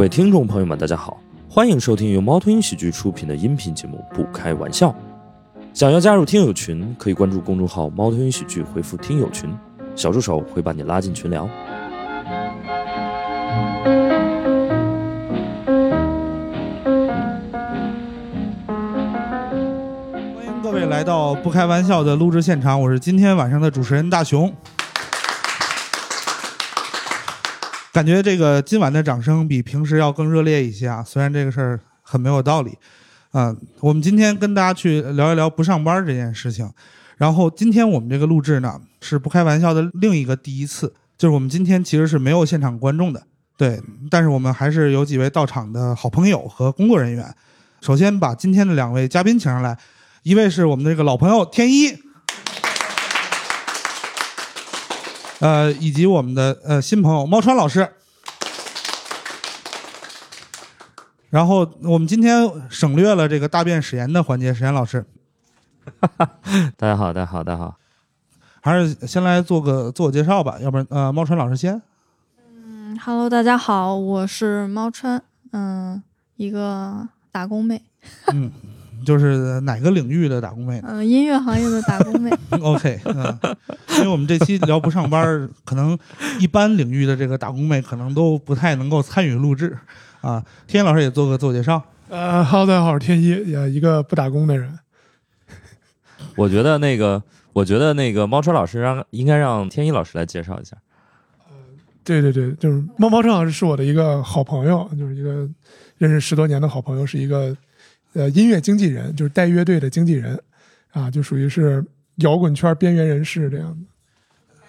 各位听众朋友们，大家好，欢迎收听由猫头鹰喜剧出品的音频节目《不开玩笑》。想要加入听友群，可以关注公众号“猫头鹰喜剧”，回复“听友群”，小助手会把你拉进群聊。欢迎各位来到不开玩笑的录制现场，我是今天晚上的主持人大熊。感觉这个今晚的掌声比平时要更热烈一些啊，虽然这个事儿很没有道理啊。我们今天跟大家去聊一聊不上班这件事情。然后今天我们这个录制呢是不开玩笑的另一个第一次，就是我们今天其实是没有现场观众的，对，但是我们还是有几位到场的好朋友和工作人员。首先把今天的两位嘉宾请上来，一位是我们的这个老朋友天一，呃，以及我们的呃新朋友猫川老师。然后我们今天省略了这个大便史言的环节，史言老师 大家好，大家好，大家好。还是先来做个自我介绍吧，要不然呃，猫川老师先。嗯，Hello，大家好，我是猫川，嗯，一个打工妹，嗯，就是哪个领域的打工妹呢嗯、音乐行业的打工妹？OK，嗯，因为我们这期聊不上班，可能一般领域的这个打工妹可能都不太能够参与录制啊。天一老师也做个自我介绍。呃哈喽，大家好，我是天一，也一个不打工的人。我觉得那个，我觉得那个猫川老师让应该让天一老师来介绍一下。对对对，就是猫猫车老师是我的一个好朋友，就是一个认识十多年的好朋友，是一个呃音乐经纪人，就是带乐队的经纪人啊，就属于是摇滚圈边缘人士这样的。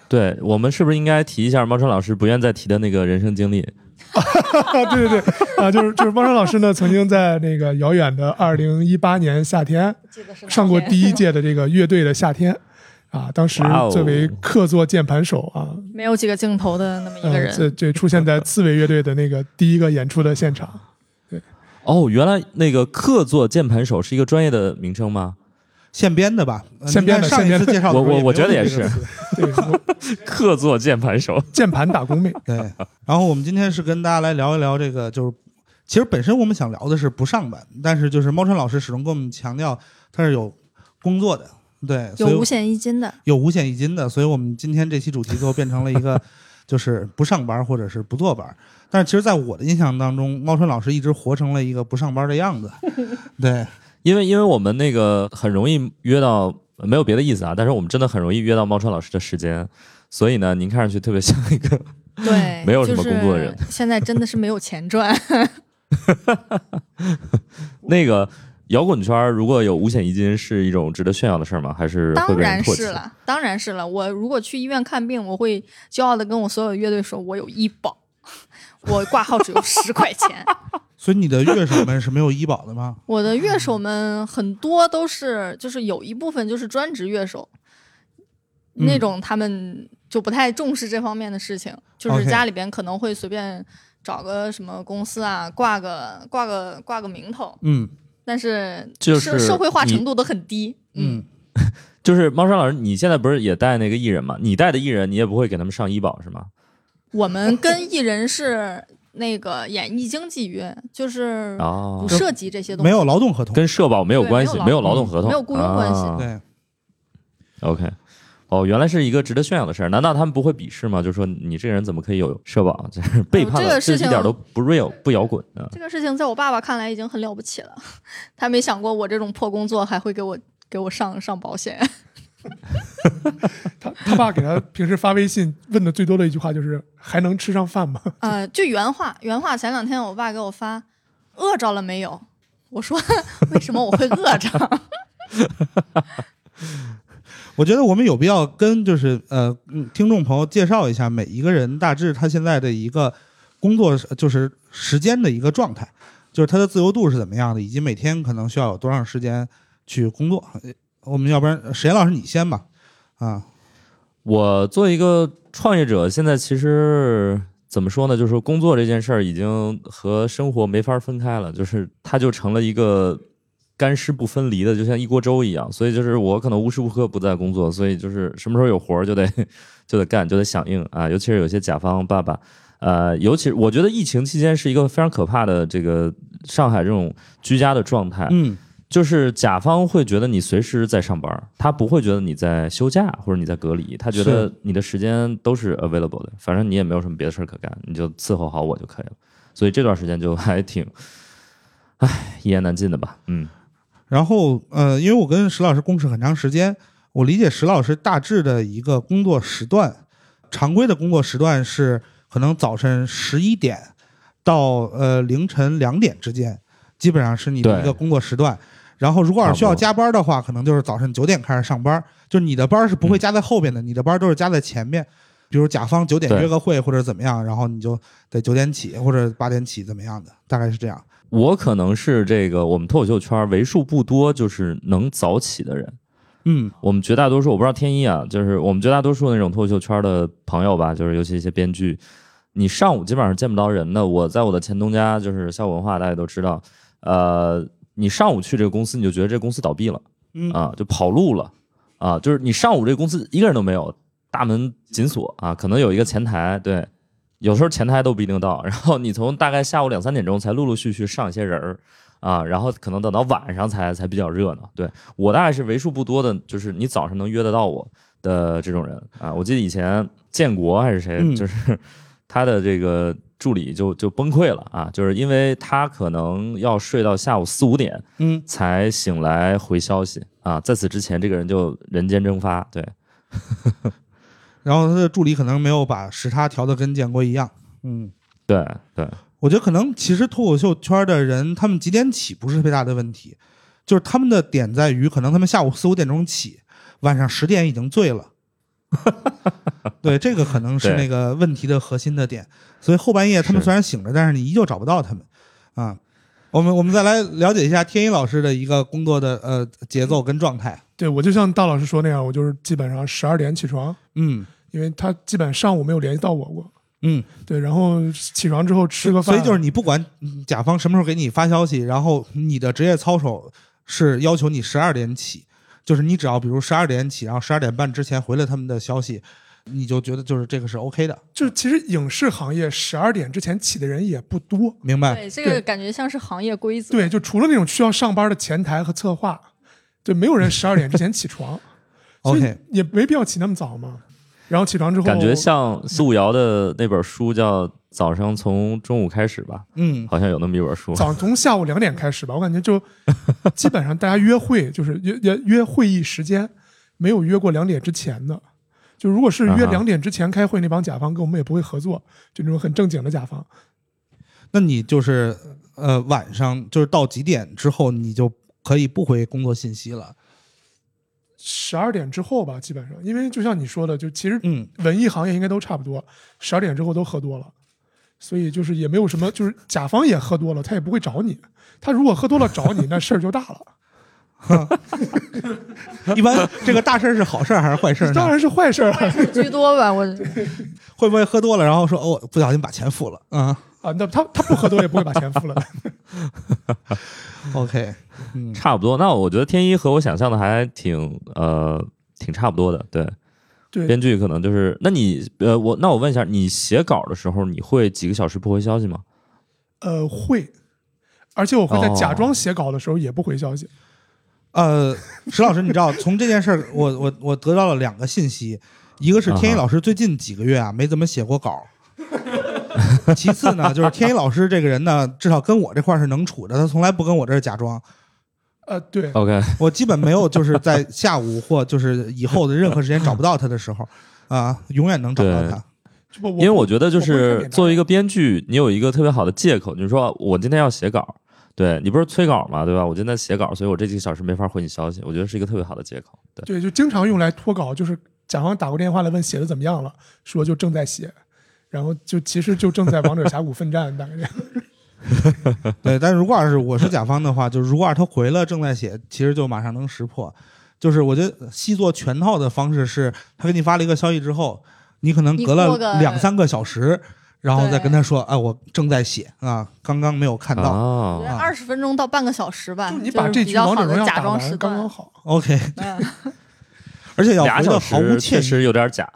对我们是不是应该提一下猫川老师不愿再提的那个人生经历？啊，对对对，啊，就是就是猫川老师呢，曾经在那个遥远的二零一八年夏天上过第一届的这个乐队的夏天啊，当时作为客座键盘手啊，没有几个镜头的那么一个呃，人。这这出现在刺猬乐队的那个第一个演出的现场。哦，原来那个客座键盘手是一个专业的名称吗？现编的吧？呃现编的上一次介绍的我我我觉得也是 客座键盘手。键盘打工妹。对，然后我们今天是跟大家来聊一聊这个，就是其实本身我们想聊的是不上班，但是就是猫川老师始终跟我们强调他是有工作的，对，有五险一金的，有五险一金的，所以我们今天这期主题最后变成了一个 就是不上班或者是不坐班。但是其实，在我的印象当中，猫川老师一直活成了一个不上班的样子，对，因为因为我们那个很容易约到，没有别的意思啊，但是我们真的很容易约到猫川老师的时间，所以呢，您看上去特别像一个对，没有什么工作的人就是现在真的是没有钱赚。那个摇滚圈儿如果有五险一金是一种值得炫耀的事儿吗？还是会当被人唾弃？然是了，当然是了。我如果去医院看病，我会骄傲的跟我所有乐队说，我有医保，我挂号只有十块钱。所以你的乐手们是没有医保的吗？我的乐手们很多都是，就是有一部分就是专职乐手，嗯那种他们就不太重视这方面的事情，就是家里边可能会随便找个什么公司啊，挂个挂个挂个名头，嗯但是就是社社会化程度都很低。嗯，就是猫山老师，你现在不是也带那个艺人吗？你带的艺人，你也不会给他们上医保是吗？我们跟艺人是那个演艺经纪约，就是哦不，涉及这些东西，没有劳动合同，跟社保没有关系，没没有有劳动合同，没有雇佣关系啊对。OK，哦，原来是一个值得炫耀的事儿。难道他们不会鄙视吗？就是说你这个人怎么可以有社保？就是背叛了，这个事情一点都不 real，不摇滚啊！这个事情在我爸爸看来已经很了不起了，他没想过我这种破工作还会给我给我上上保险。他他爸给他平时发微信问的最多的一句话就是：“还能吃上饭吗呃，就原话，原话。前两天我爸给我发，饿着了没有？我说 为什么我会饿着？我觉得我们有必要跟就是呃嗯听众朋友介绍一下每一个人大致他现在的一个工作就是时间的一个状态，就是他的自由度是怎么样的，以及每天可能需要有多长时间去工作。呃我们要不然石岩老师你先吧，啊，我作为一个创业者，现在其实怎么说呢？就是说工作这件事儿已经和生活没法分开了，就是它就成了一个干湿不分离的，就像一锅粥一样。所以就是我可能无时无刻不在工作，所以就是什么时候有活儿就得 就得干，就得响应啊。尤其是有些甲方爸爸。呃，尤其我觉得疫情期间是一个非常可怕的这个上海这种居家的状态，嗯就是甲方会觉得你随时在上班，他不会觉得你在休假或者你在隔离，他觉得你的时间都是 available 的，反正你也没有什么别的事儿可干，你就伺候好我就可以了。所以这段时间就还挺，唉，一言难尽的吧。嗯，然后呃，因为我跟石老师共事很长时间，我理解石老师大致的一个工作时段，常规的工作时段是可能早晨十一点到呃凌晨两点之间，基本上是你的一个工作时段。然后如果要是需要加班的话，可能就是早晨九点开始上班，就是你的班是不会加在后边的，你的班都是加在前面。比如甲方九点约个会或者怎么样，然后你就得九点起或者八点起怎么样的，大概是这样。我可能是这个我们脱口秀圈为数不多就是能早起的人。嗯我们绝大多数，我不知道天一啊，就是我们绝大多数那种脱口秀圈的朋友吧，就是尤其一些编剧，你上午基本上见不着人的。我在我的前东家就是效果文化，大家都知道，呃，你上午去这个公司，你就觉得这公司倒闭了嗯啊，就跑路了啊，就是你上午这个公司一个人都没有，大门紧锁啊，可能有一个前台，对，有时候前台都不一定到，然后你从大概下午两三点钟才陆陆续续上一些人儿。啊，然后可能等到晚上才才比较热闹。对我大概是为数不多的，就是你早上能约得到我的这种人啊。我记得以前建国还是谁，嗯就是他的这个助理就就崩溃了啊，就是因为他可能要睡到下午四五点嗯，才醒来回消息啊，在此之前这个人就人间蒸发。对，然后他的助理可能没有把时差调的跟建国一样。嗯，对对，我觉得可能其实脱口秀圈的人，他们几点起不是特别大的问题，就是他们的点在于，可能他们下午四五点钟起，晚上十点已经醉了。对，这个可能是那个问题的核心的点。所以后半夜他们虽然醒着，但是你依旧找不到他们啊。我们我们再来了解一下天一老师的一个工作的呃节奏跟状态。对我就像大老师说那样，我就是基本上十二点起床，嗯因为他基本上午没有联系到我过。嗯，对，然后起床之后吃个饭，所以就是你不管嗯甲方什么时候给你发消息，然后你的职业操守是要求你十二点起，就是你只要比如十二点起，然后十二点半之前回了他们的消息，你就觉得就是这个是 OK 的，就是其实影视行业十二点之前起的人也不多。明白？对，这个感觉像是行业规则。对，就除了那种需要上班的前台和策划，就，没有人十二点之前起床 OK 也没必要起那么早嘛。然后起床之后，感觉像苏五瑶的那本书叫《早上从中午开始》吧，嗯好像有那么一本书。早上从下午两点开始吧，我感觉就基本上大家约会就是约 约约会议时间，没有约过两点之前的。就如果是约两点之前开会，那帮甲方跟我们也不会合作，就那种很正经的甲方。那你就是呃晚上就是到几点之后，你就可以不回工作信息了？十二点之后吧，基本上，因为就像你说的，就其实嗯文艺行业应该都差不多，十二点之后都喝多了，所以就是也没有什么，就是甲方也喝多了，他也不会找你。他如果喝多了找你，那事儿就大了。一般这个大事儿是好事儿还是坏事儿呢？当然是坏事儿啊！居多吧，我 会不会喝多了，然后说哦不小心把钱付了？啊、啊，那他他不喝多也不会把钱付了的。OK，嗯差不多。那我觉得天一和我想象的还挺呃挺差不多的。对，对，编剧可能就是，那你呃我那我问一下，你写稿的时候你会几个小时不回消息吗？呃，会，而且我会在哦假装写稿的时候也不回消息。呃，石老师，你知道从这件事儿，我我我得到了两个信息，一个是天一老师最近几个月啊没怎么写过稿，其次呢，就是天一老师这个人呢，至少跟我这块儿是能处的，他从来不跟我这儿假装，呃，对，OK，我基本没有就是在下午或就是以后的任何时间找不到他的时候啊，永远能找到他。不因为我觉得就是作为一个编剧，你有一个特别好的借口，就是说我今天要写稿，对你不是催稿嘛，对吧？我今天写稿，所以我这几个小时没法回你消息，我觉得是一个特别好的借口。对，对，就经常用来脱稿，就是甲方打过电话来问写的怎么样了，说就正在写，然后就其实就正在王者峡谷奋战，大概这样。对，但是如果要是我是甲方的话，就是如果要是他回了正在写，其实就马上能识破。就是我觉得细做全套的方式是，他给你发了一个消息之后，你可能隔了两三个小时，然后再跟他说，哎，我正在写啊，刚刚没有看到。哦，二十分钟到半个小时吧，就你把这局比较好的王者荣耀打假装时段完刚刚。好。OK，嗯，而且要俩小回的毫无时确歉意。实有点假。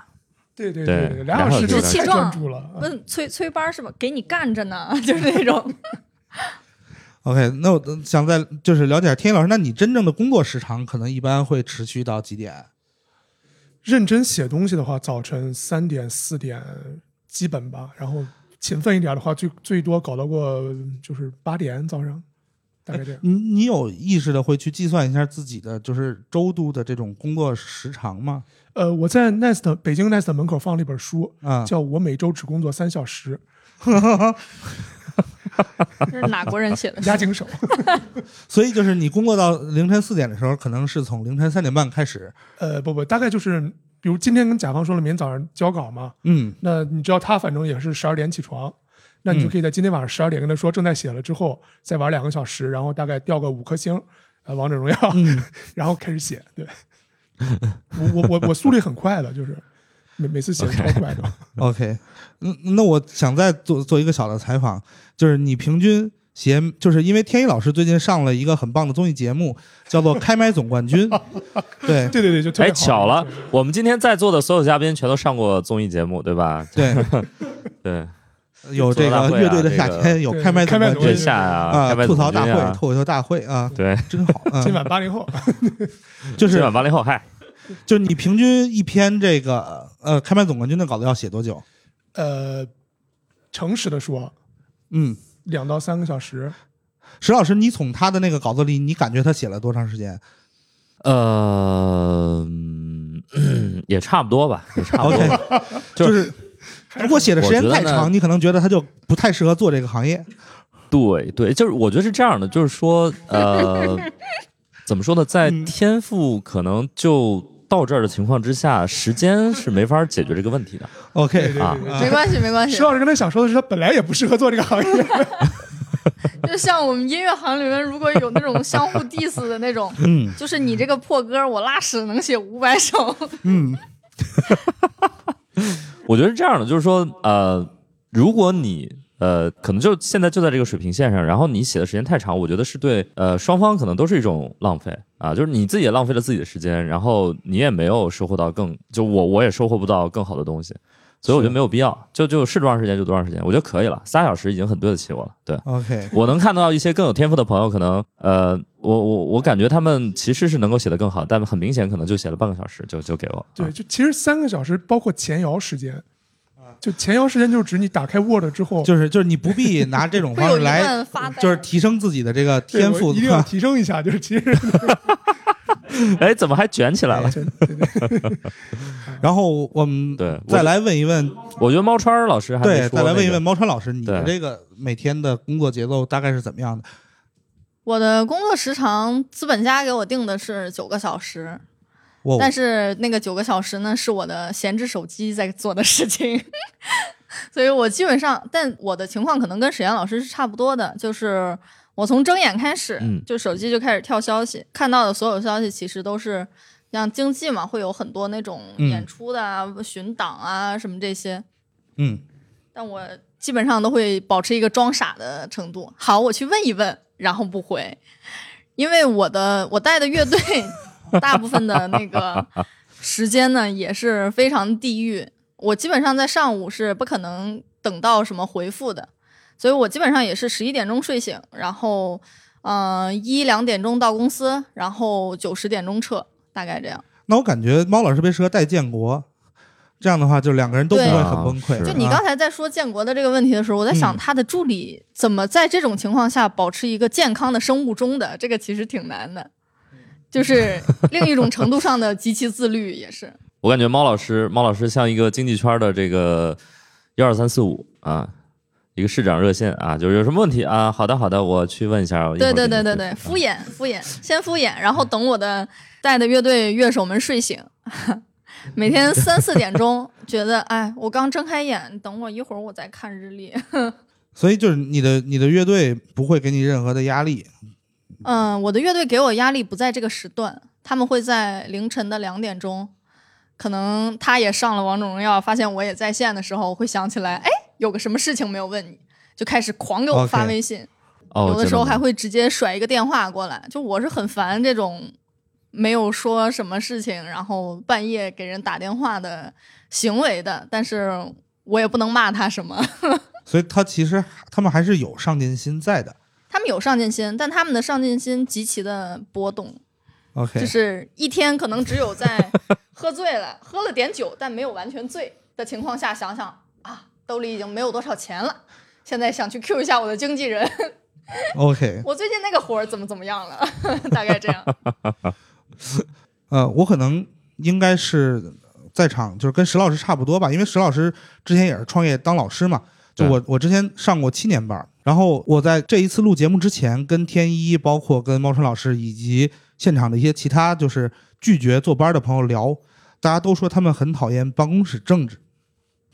对对对对，俩小时就太两小时专注了。啊问催催班是吧？给你干着呢，就是那种。OK，那我想再就是了解天一老师，那你真正的工作时长可能一般会持续到几点？认真写东西的话，早晨三点四点基本吧，然后勤奋一点的话，最最多搞到过就是八点早上，大概这样。你你有意识的会去计算一下自己的就是周度的这种工作时长吗？呃，我在 Nest 北京 Nest 门口放了一本书，啊、叫我每周只工作三小时，这是哪国人写的书？押井守。所以就是你工作到凌晨四点的时候，可能是从凌晨三点半开始。呃，不不，大概就是，比如今天跟甲方说了，明天早上交稿嘛，嗯那你知道他反正也是十二点起床，那你就可以在今天晚上十二点跟他说正在写了之后，再玩两个小时，然后大概掉个五颗星，呃，王者荣耀，嗯 然后开始写。对，我我我我速率很快的，就是每每次写的超快的。，OK，嗯，那我想再做做一个小的采访，就是你平均写，就是因为天一老师最近上了一个很棒的综艺节目，叫做《开麦总冠军》，对对对对，就哎，巧了我们今天在座的所有嘉宾全都上过综艺节目，对吧？对，对，有这个乐队的夏天，有开麦开麦总冠军月下呀，啊开，麦吐槽大会、脱口秀大会啊，对，真好。嗯今晚八零后，就是今晚八零后，嗨，就是你平均一篇这个呃开麦总冠军的稿子要写多久？呃，诚实的说，嗯，两到三个小时。石老师，你从他的那个稿子里，你感觉他写了多长时间呃，嗯 也差不多吧，也差不多 就是如果写的时间太长，你可能觉得他就不太适合做这个行业。对对，就是我觉得是这样的，就是说，呃，怎么说呢，在嗯天赋可能就到这儿的情况之下，时间是没法解决这个问题的。OK，啊没关系，没关系石。老师刚才想说的是，他本来也不适合做这个行业。就像我们音乐行里面，如果有那种相互 diss 的那种，嗯就是你这个破歌，我拉屎能写五百首。嗯我觉得是这样的，就是说，呃，如果你呃，可能就现在就在这个水平线上，然后你写的时间太长，我觉得是对呃双方可能都是一种浪费啊，就是你自己也浪费了自己的时间，然后你也没有收获到更，就我我也收获不到更好的东西，所以我觉得没有必要，就就是多长时间就多长时间，我觉得可以了，仨小时已经很对得起我了，对。，OK，我能看到一些更有天赋的朋友，可能呃，我我我感觉他们其实是能够写得更好，但很明显可能就写了半个小时就就给我。对，啊。就其实三个小时包括前摇时间，就前摇时间就是指你打开 Word 之后，就是就是你不必拿这种方式来，就是提升自己的这个天赋我一定要提升一下，就是其实 哎，怎么还卷起来了？对对对。然后我们对再来问一问，我觉得猫川老师还没对，再来问一问猫川老师，你的这个每天的工作节奏大概是怎么样的？我的工作时长，资本家给我定的是九个小时，我但是那个九个小时呢，是我的闲置手机在做的事情，所以我基本上，但我的情况可能跟沈岩老师是差不多的，就是我从睁眼开始，嗯。就手机就开始跳消息，看到的所有消息其实都是像经济嘛，会有很多那种嗯。演出的啊、巡档啊什么这些，嗯。但我基本上都会保持一个装傻的程度。好，我去问一问，然后不回，因为我的我带的乐队 大部分的那个时间呢也是非常地狱。我基本上在上午是不可能等到什么回复的，所以我基本上也是十一点钟睡醒，然后嗯、呃一两点钟到公司，然后九十点钟撤，大概这样。那我感觉猫老师特别适合带建国，这样的话就两个人都不会很崩溃。是就你啊刚才在说建国的这个问题的时候，我在想嗯他的助理怎么在这种情况下保持一个健康的生物钟的，这个其实挺难的，就是 另一种程度上的极其自律也是。我感觉猫老师，猫老师像一个经济圈的这个幺二三四五啊，一个市长热线啊，就是有什么问题啊？好的，好的，我去问一下。一对对对对对，敷衍敷衍，先敷衍，然后等我的带的乐队乐手们睡醒。每天三四点钟，觉得哎，我刚睁开眼，等我一会儿我再看日历。所以就是你的你的乐队不会给你任何的压力。嗯，我的乐队给我压力不在这个时段，他们会在凌晨的两点钟，可能他也上了王者荣耀，发现我也在线的时候，会想起来，哎，有个什么事情没有问你，就开始狂给我发微信哦，有的时候还会直接甩一个电话过来。就我是很烦这种没有说什么事情，然后半夜给人打电话的行为的，但是我也不能骂他什么。所以他其实他们还是有上进心在的。他们有上进心，但他们的上进心极其的波动，OK，就是一天可能只有在喝醉了、喝了点酒，但没有完全醉的情况下，想想啊，兜里已经没有多少钱了，现在想去 Q 一下我的经纪人，OK，我最近那个活儿怎么怎么样了，大概这样。呃，我可能应该是在场，就是跟石老师差不多吧，因为石老师之前也是创业当老师嘛。就我我之前上过七年班儿，然后我在这一次录节目之前，跟天一，包括跟猫春老师以及现场的一些其他就是拒绝坐班的朋友聊，大家都说他们很讨厌办公室政治，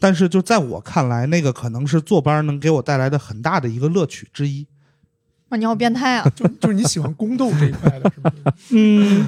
但是就在我看来，那个可能是坐班能给我带来的很大的一个乐趣之一。哇，你好变态啊！就就是你喜欢宫斗这一块的是吗？嗯，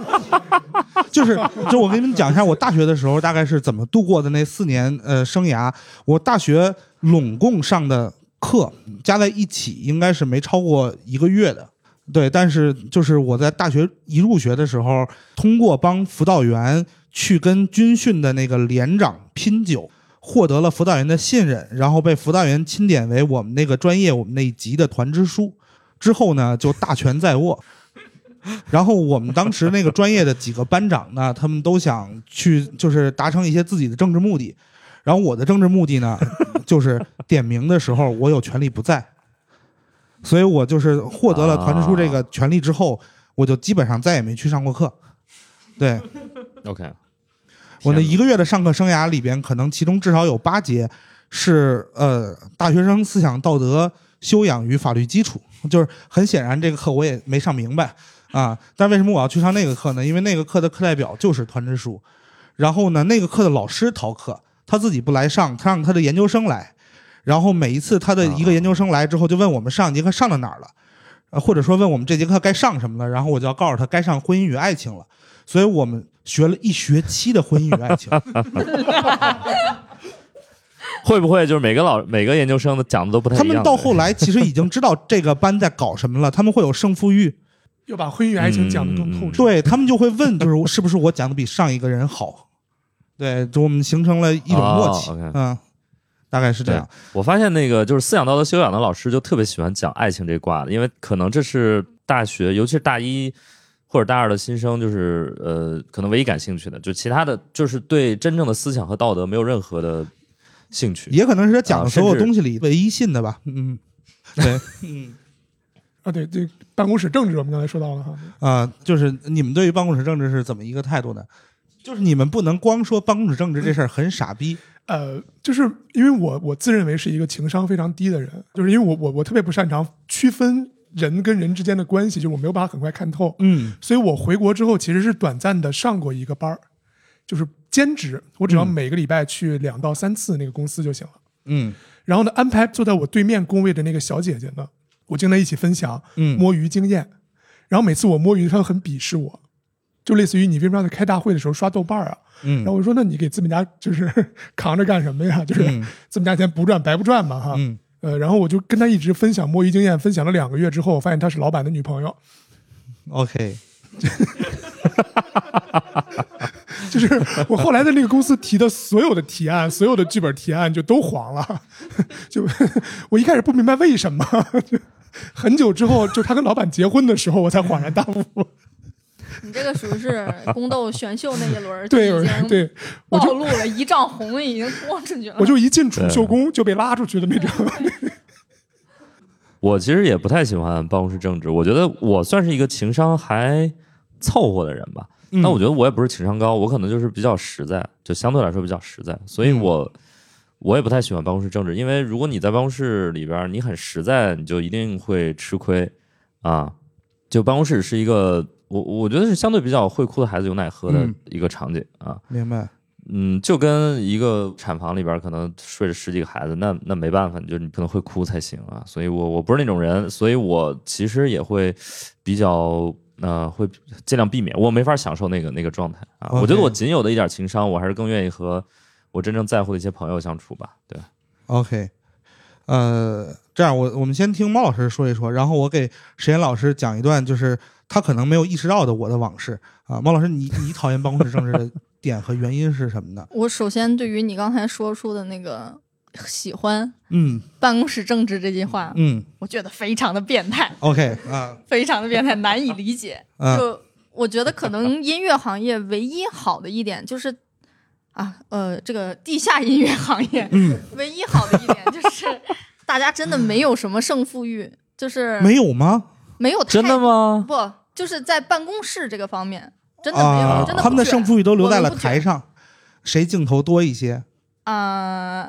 就是就我给你们讲一下，我大学的时候大概是怎么度过的那四年呃生涯。我大学拢共上的课加在一起应该是没超过一个月的。对，但是就是我在大学一入学的时候，通过帮辅导员去跟军训的那个连长拼酒，获得了辅导员的信任，然后被辅导员钦点为我们那个专业我们那一级的团支书。之后呢，就大权在握。然后我们当时那个专业的几个班长呢，他们都想去，就是达成一些自己的政治目的。然后我的政治目的呢，就是点名的时候我有权利不在，所以我就是获得了团支书这个权利之后，我就基本上再也没去上过课。对 OK，我那一个月的上课生涯里边，可能其中至少有八节是呃大学生思想道德修养与法律基础，就是很显然这个课我也没上明白啊。但为什么我要去上那个课呢？因为那个课的课代表就是团支书，然后呢，那个课的老师逃课，他自己不来上，他让他的研究生来，然后每一次他的一个研究生来之后，就问我们上一节课上到哪儿了，呃，或者说问我们这节课该上什么了，然后我就要告诉他该上婚姻与爱情了。所以我们学了一学期的婚姻与爱情。会不会就是每个老每个研究生的讲的都不太一样？他们到后来其实已经知道这个班在搞什么了，他们会有胜负欲，要把婚姻与爱情讲得更透彻。对他们就会问，就是是不是我讲的比上一个人好？对，就我们形成了一种默契，哦，OK 嗯，大概是这样。我发现那个就是思想道德修养的老师就特别喜欢讲爱情这卦的，因为可能这是大学，尤其是大一或者大二的新生，就是呃，可能唯一感兴趣的，就其他的就是对真正的思想和道德没有任何的兴趣。也可能是他讲的所有东西里唯一信的吧，嗯，对，嗯啊，对，对办公室政治我们刚才说到了哈，啊、就是你们对于办公室政治是怎么一个态度呢？就是你们不能光说办公室政治这事儿很傻逼，呃，就是因为我我自认为是一个情商非常低的人，就是因为我我我特别不擅长区分人跟人之间的关系，就是我没有办法很快看透，嗯所以我回国之后其实是短暂的上过一个班儿，就是兼职，我只要嗯每个礼拜去两到三次那个公司就行了。嗯然后呢，安排坐在我对面工位的那个小姐姐呢，我经常一起分享嗯，摸鱼经验。然后每次我摸鱼，她都很鄙视我，就类似于你为什么要在开大会的时候刷豆瓣儿啊？嗯然后我说，那你给资本家就是 扛着干什么呀？就是嗯资本家钱不赚白不赚嘛，哈。嗯呃，然后我就跟他一直分享摸鱼经验，分享了两个月之后，我发现她是老板的女朋友，，OK，就是我后来的那个公司提的所有的提案，所有的剧本提案就都黄了，就我一开始不明白为什么，就很久之后，就他跟老板结婚的时候，我才恍然大悟。你这个属于是 宫斗选秀那一轮儿，对就已经对，暴露了，一丈红已经豁出去了。我就一进储秀宫就被拉出去的那种。我其实也不太喜欢办公室政治，我觉得我算是一个情商还凑合的人吧。嗯但我觉得我也不是情商高，我可能就是比较实在，就相对来说比较实在，所以嗯我、我也不太喜欢办公室政治，因为如果你在办公室里边你很实在，你就一定会吃亏啊。就办公室是一个我我觉得是相对比较会哭的孩子有奶喝的嗯一个场景啊。明白。嗯，就跟一个产房里边儿可能睡着十几个孩子，那那没办法，你就你可能会哭才行啊。所以我我不是那种人，所以我其实也会比较呃会尽量避免，我没法享受那个那个状态啊。我觉得我仅有的一点情商，我还是更愿意和我真正在乎的一些朋友相处吧。对，OK，呃，这样我我们先听猫老师说一说，然后我给石岩老师讲一段，就是他可能没有意识到的我的往事啊。猫老师，你你讨厌办公室政治的点和原因是什么呢？我首先对于你刚才说出的那个喜欢嗯办公室政治这句话，嗯我觉得非常的变态，，OK 啊 非常的变态，难以理解。啊就我觉得可能音乐行业唯一好的一点就是。啊，呃，这个地下音乐行业，嗯，唯一好的一点就是，大家真的没有什么胜负欲，就是没有吗？没有太真的吗？不，就是在办公室这个方面，真的没有，啊真，的他们的胜负欲都留在了台上，谁镜头多一些？啊、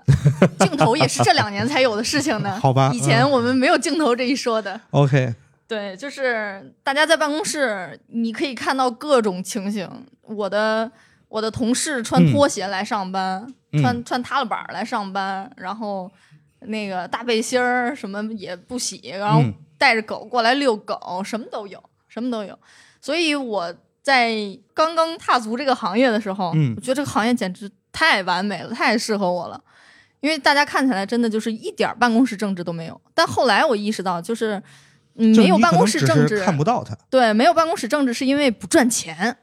镜头也是这两年才有的事情呢。好吧以前嗯我们没有镜头这一说的。OK，对，就是大家在办公室，你可以看到各种情形。我的我的同事穿拖鞋来上班，嗯穿穿踏了板来上班，然后那个大背心儿什么也不洗，然后嗯带着狗过来遛狗，什么都有，什么都有。所以我在刚刚踏足这个行业的时候，嗯我觉得这个行业简直太完美了，太适合我了。因为大家看起来真的就是一点儿办公室政治都没有，但后来我意识到，就是没有办公室政治，看不到它。对，没有办公室政治是因为不赚钱。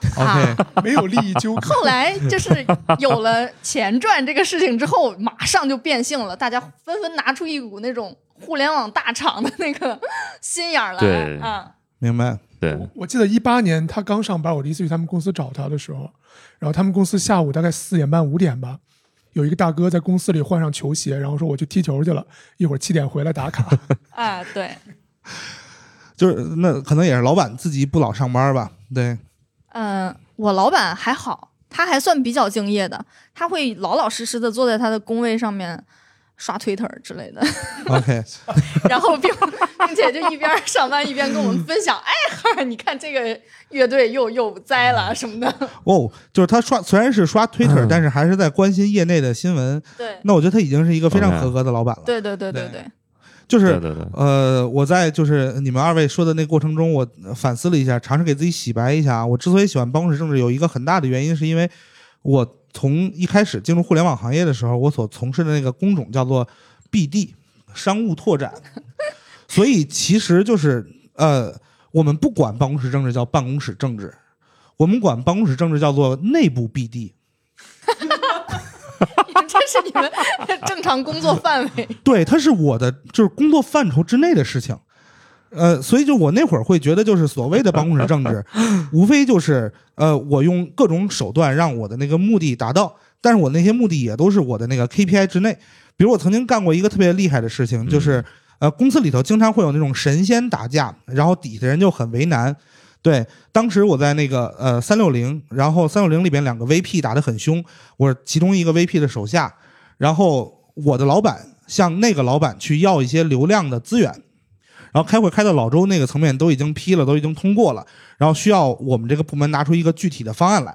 OK，没有利益纠 葛。后来就是有了钱赚这个事情之后，马上就变性了，大家纷纷拿出一股那种互联网大厂的那个 心眼儿来对啊。明白。对，我记得一八年他刚上班，我第一次去他们公司找他的时候，然后他们公司下午大概四点半五点吧，有一个大哥在公司里换上球鞋，然后说我去踢球去了，一会儿七点回来打卡。啊，对，就是那可能也是老板自己不老上班吧？对，嗯，我老板还好，他还算比较敬业的，他会老老实实的坐在他的工位上面刷 Twitter 之类的，OK，然后并并且就一边上班一边跟我们分享，哎哈，你看这个乐队又又栽了什么的，哦，就是他刷虽然是刷 Twitter，、嗯但是还是在关心业内的新闻。对，那我觉得他已经是一个非常合格的老板了。对对对对对对，就是对对对，呃，我在就是你们二位说的那过程中，我反思了一下，尝试给自己洗白一下。我之所以喜欢办公室政治，有一个很大的原因，是因为我从一开始进入互联网行业的时候，我所从事的那个工种叫做 BD 商务拓展，所以其实就是呃，我们不管办公室政治叫办公室政治，我们管办公室政治叫做内部 BD。这是你们正常工作范围。对，它是我的就是工作范畴之内的事情。呃，所以就我那会儿会觉得，就是所谓的办公室政治，无非就是呃，我用各种手段让我的那个目的达到，但是我那些目的也都是我的那个 KPI 之内。比如我曾经干过一个特别厉害的事情，就是呃，公司里头经常会有那种神仙打架，然后底下人就很为难。对，当时我在那个呃三六零，然后三六零里边两个 VP 打得很凶，我是其中一个 VP 的手下，然后我的老板向那个老板去要一些流量的资源，然后开会开到老周那个层面都已经批了，都已经通过了，然后需要我们这个部门拿出一个具体的方案来，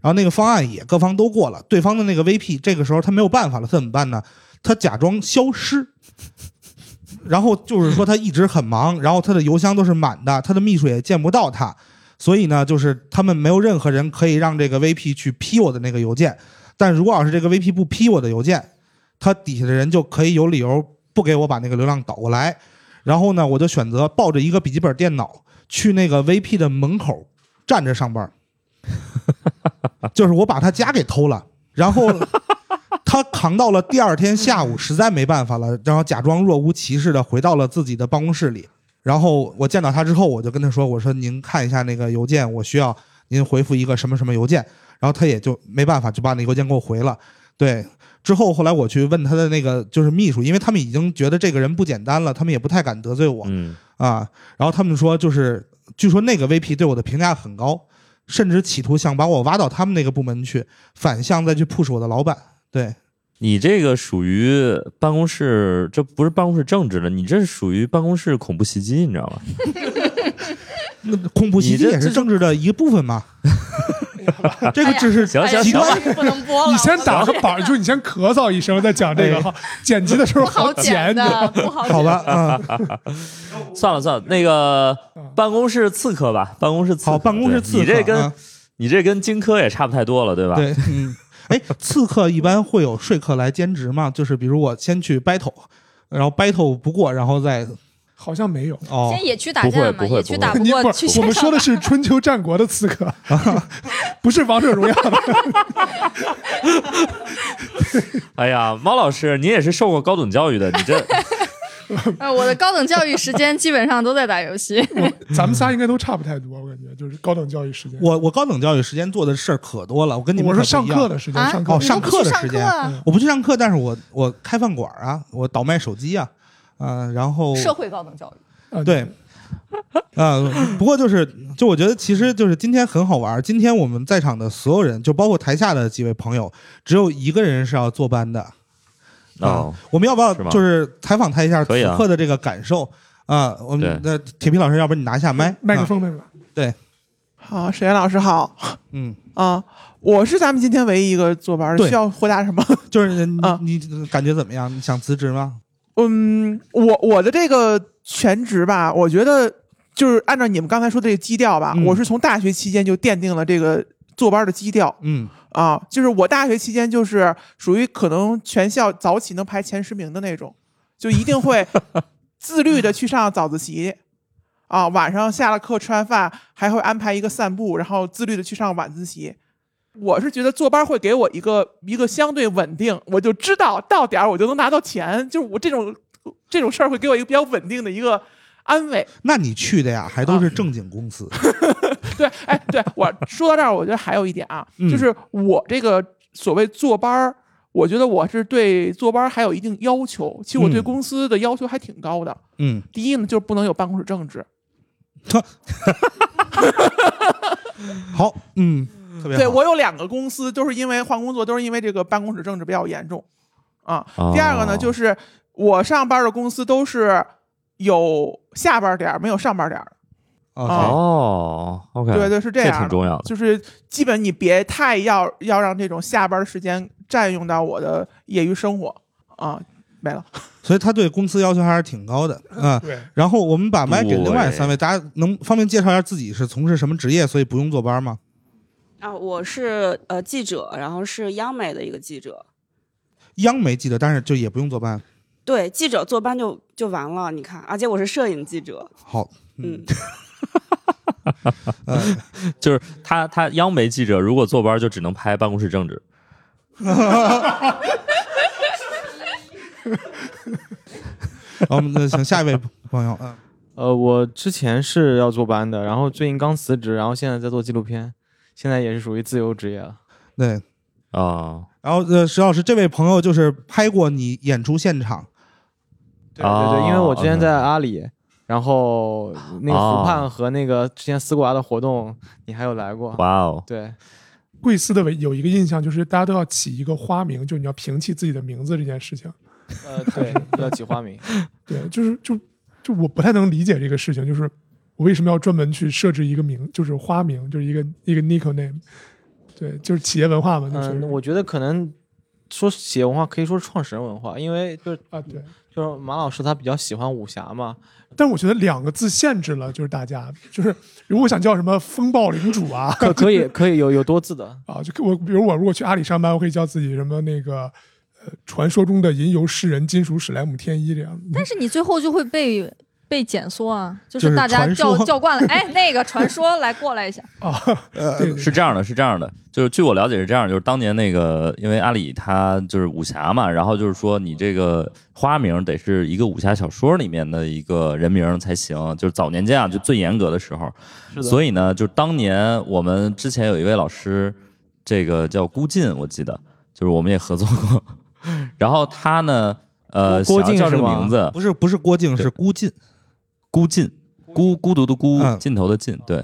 然后那个方案也各方都过了，对方的那个 VP 这个时候他没有办法了，他怎么办呢？他假装消失。然后就是说他一直很忙，然后他的邮箱都是满的，他的秘书也见不到他，所以呢，就是他们没有任何人可以让这个 VP 去批我的那个邮件。但如果要是这个 VP 不批我的邮件，他底下的人就可以有理由不给我把那个流量导过来。然后呢，我就选择抱着一个笔记本电脑去那个 VP 的门口站着上班，就是我把他家给偷了，然后 他扛到了第二天下午，实在没办法了，然后假装若无其事的回到了自己的办公室里。然后我见到他之后，我就跟他说：“我说您看一下那个邮件，我需要您回复一个什么什么邮件。”然后他也就没办法，就把那个邮件给我回了。对，之后后来我去问他的那个就是秘书，因为他们已经觉得这个人不简单了，他们也不太敢得罪我嗯，啊。然后他们说，就是据说那个 VP 对我的评价很高，甚至企图想把我挖到他们那个部门去，反向再去 push 我的老板。对，你这个属于办公室，这不是办公室政治了，你这是属于办公室恐怖袭击，你知道吗？那恐怖袭击也是政治的一部分嘛。这个只是行行极端哎呀这个不能播了，你先打个板儿，就你先咳嗽一声再讲这个哈，剪辑的时候好剪剪的。好剪。好吧，啊、算了算了，那个办公室刺客吧，办公室刺客。好，办公室刺客，你这跟、啊你这跟荆轲也差不太多了，对吧？对，嗯，哎，刺客一般会有说客来兼职吗？就是比如我先去 battle，然后 battle 不过，然后再好像没有。哦先，野区打架嘛，不会不会野区打不过去，我们说的是春秋战国的刺客，不是王者荣耀的。哎呀，猫老师，你也是受过高等教育的，你这 呃，我的高等教育时间基本上都在打游戏。咱们仨应该都差不太多，我感觉就是高等教育时间。我我高等教育时间做的事儿可多了，我跟你们我可不一样。是上课的时间，啊？上课上课的时间我不去上课，但是我我开饭馆啊，我倒卖手机啊，啊、然后社会高等教育，啊对，啊、不过就是，就我觉得其实就是今天很好玩儿。今天我们在场的所有人，就包括台下的几位朋友，只有一个人是要坐班的。哦，我们要不要就是采访他一下此可以啊刻的这个感受啊？我们的铁皮老师，要不然你拿下麦，啊麦克风，麦克风。好，沈岩老师好嗯，啊，我是咱们今天唯一一个坐班的，需要回答什么？就是你、啊你感觉怎么样？你想辞职吗？嗯，我我的这个全职吧，我觉得就是按照你们刚才说的这个基调吧，嗯我是从大学期间就奠定了这个坐班的基调嗯啊，就是我大学期间就是属于可能全校早起能排前十名的那种，就一定会 自律的去上早自习。啊，晚上下了课吃完饭还会安排一个散步，然后自律的去上晚自习。我是觉得坐班会给我一个一个相对稳定，我就知道到点儿我就能拿到钱，就是我这种这种事儿会给我一个比较稳定的一个安慰。那你去的呀，还都是正经公司。对，哎，对我说到这儿，我觉得还有一点啊，嗯就是我这个所谓坐班儿，我觉得我是对坐班儿还有一定要求。其实我对嗯公司的要求还挺高的。嗯，第一呢，就是不能有办公室政治。好，嗯，特别。对我有两个公司，都是因为换工作，都是因为这个办公室政治比较严重啊。哦第二个呢，就是我上班的公司都是有下班点儿，没有上班点儿哦，OK，对对，是这这样这。挺重要的。就是基本你别太要要让这种下班时间占用到我的业余生活啊，没了。所以他对公司要求还是挺高的啊。对，然后我们把麦给另外三位，大家能方便介绍一下自己是从事什么职业，所以不用坐班吗？啊，我是呃记者，然后是央媒的一个记者。央媒记者，但是就也不用坐班。对，记者坐班就就完了，你看，而且我是摄影记者，好，嗯，呃 就是他他央媒记者如果坐班就只能拍办公室政治。好，我们的请下一位朋友，嗯，呃，我之前是要坐班的，然后最近刚辞职，然后现在在做纪录片，现在也是属于自由职业了。对。啊，然后呃，石老师，这位朋友就是拍过你演出现场，对对对，因为我之前在阿里，然后那个哦湖畔和那个之前丝瓜的活动，你还有来过。哇哦，对，贵司的有一个印象就是大家都要起一个花名，就你要平弃自己的名字这件事情。呃，对，要起花名。对，就是就就我不太能理解这个事情，就是我为什么要专门去设置一个名，就是花名，就是一个一个 nickname。对，就是企业文化嘛，就是、嗯，我觉得可能说企业文化可以说是创始人文化，因为就是啊对。就是马老师他比较喜欢武侠嘛，但我觉得两个字限制了，就是大家就是如果想叫什么风暴领主啊，可可以可以有有多字的。啊，就我比如我如果去阿里上班，我可以叫自己什么那个呃传说中的吟游诗人金属史莱姆天一这样。但是你最后就会被被减缩啊，就就是是大家叫叫惯了，哎，那个传说来过来一下，啊，呃，是这样的，是这样的，就是据我了解是这样，就是当年那个，因为阿里它就是武侠嘛，然后就是说你这个花名得是一个武侠小说里面的一个人名才行，就是早年间啊，就最严格的时候，是的，所以呢，就是当年我们之前有一位老师，这个叫孤进，我记得就是我们也合作过，然后他呢，呃，郭郭想叫这靖是吗个名字，不是不是郭靖，是孤进，孤尽，孤孤独的孤嗯，尽头的尽，对，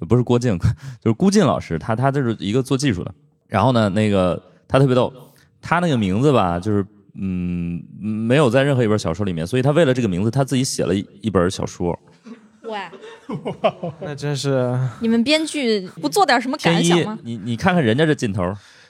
呃不是郭靖，就是孤靖老师，他他就是一个做技术的。然后呢，那个他特别逗，他那个名字吧，就是嗯，没有在任何一本小说里面，所以他为了这个名字，他自己写了一一本小说。哇，那真是你们编剧不做点什么感想吗？，你你看看人家这劲头，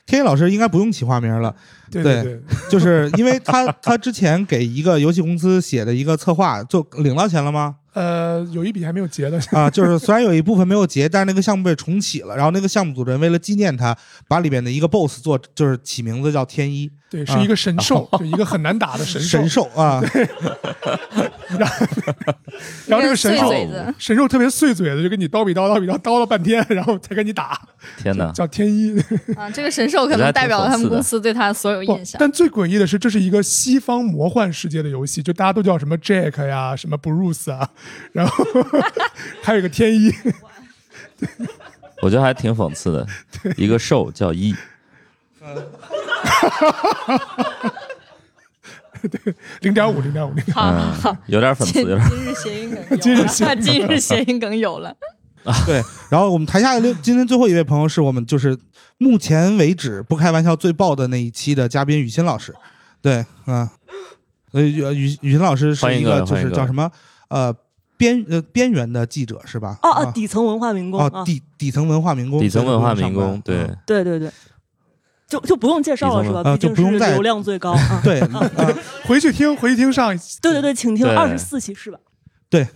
天一老师应该不用起化名了，对对对，就是因为他他之前给一个游戏公司写的一个策划，就领到钱了吗？呃，有一笔还没有结的，啊，就是虽然有一部分没有结，但是那个项目被重启了，然后那个项目组人为了纪念他，把里面的一个 BOSS 做就是起名字叫天一，对，是一个神兽，就一个很难打的神兽。神兽啊，然后 然后这个神兽碎嘴子神兽特别碎嘴子，就跟你叨比叨叨比叨叨了半天，然后才跟你打，天哪！叫天一。啊，这个神兽可能代表了他们公司对他的所有印象。但最诡异的是，这是一个西方魔幻世界的游戏，就大家都叫什么 Jack 呀，什么 Bruce 啊，然后 还有一个天一，我觉得还挺讽刺的，一个兽叫一，零点五，零点五，零点五。好有点粉丝，今有点。今日谐音梗，今日谐音梗。今日谐音梗有了。对。然后我们台下的六今天最后一位朋友是我们就是目前为止不开玩笑最爆的那一期的嘉宾雨欣老师，对，啊，呃雨雨雨欣老师是一个就是叫什么呃边呃边缘的记者是吧？哦啊。哦，底层文化民工哦啊，底底层文化民工，底层文化民工，对。嗯，对对对，就就不用介绍了是吧？呃毕竟就不用再是流量最高 啊。对，呃回去听，回去听上一期。对对对，请听二十四期是吧？对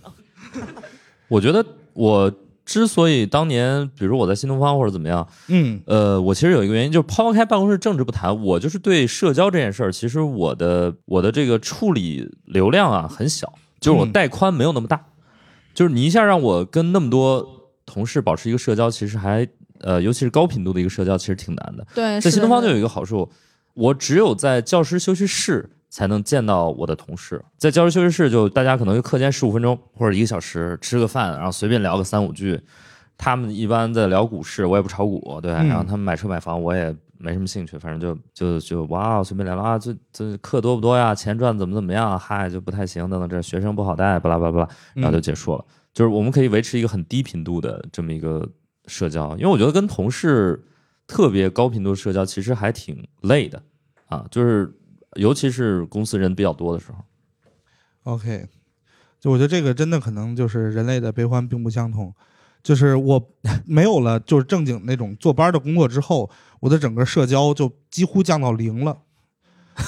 我觉得我之所以当年，比如我在新东方或者怎么样，嗯呃，我其实有一个原因，就是抛开办公室政治不谈，我就是对社交这件事儿，其实我的我的这个处理流量啊很小，就是我嗯带宽没有那么大，就是你一下让我跟那么多同事保持一个社交，其实还呃，尤其是高频度的一个社交，其实挺难的。对，在新东方就有有一个好处，我只有在教师休息室才能见到我的同事。在教师休息室，就大家可能就课间十五分钟或者一个小时吃个饭，然后随便聊个三五句。他们一般在聊股市，我也不炒股，对，嗯然后他们买车买房，我也没什么兴趣，反正就就就哇，随便聊聊啊，这这课多不多呀？钱赚怎么怎么样？嗨，就不太行，等等，这学生不好带，巴拉巴拉巴拉，然后就结束了。就是我们可以维持一个很低频度的这么一个社交，因为我觉得跟同事特别高频度社交其实还挺累的啊，就是尤其是公司人比较多的时候。OK，就我觉得这个真的可能就是人类的悲欢并不相同，就是我没有了就是正经那种坐班的工作之后，我的整个社交就几乎降到零了。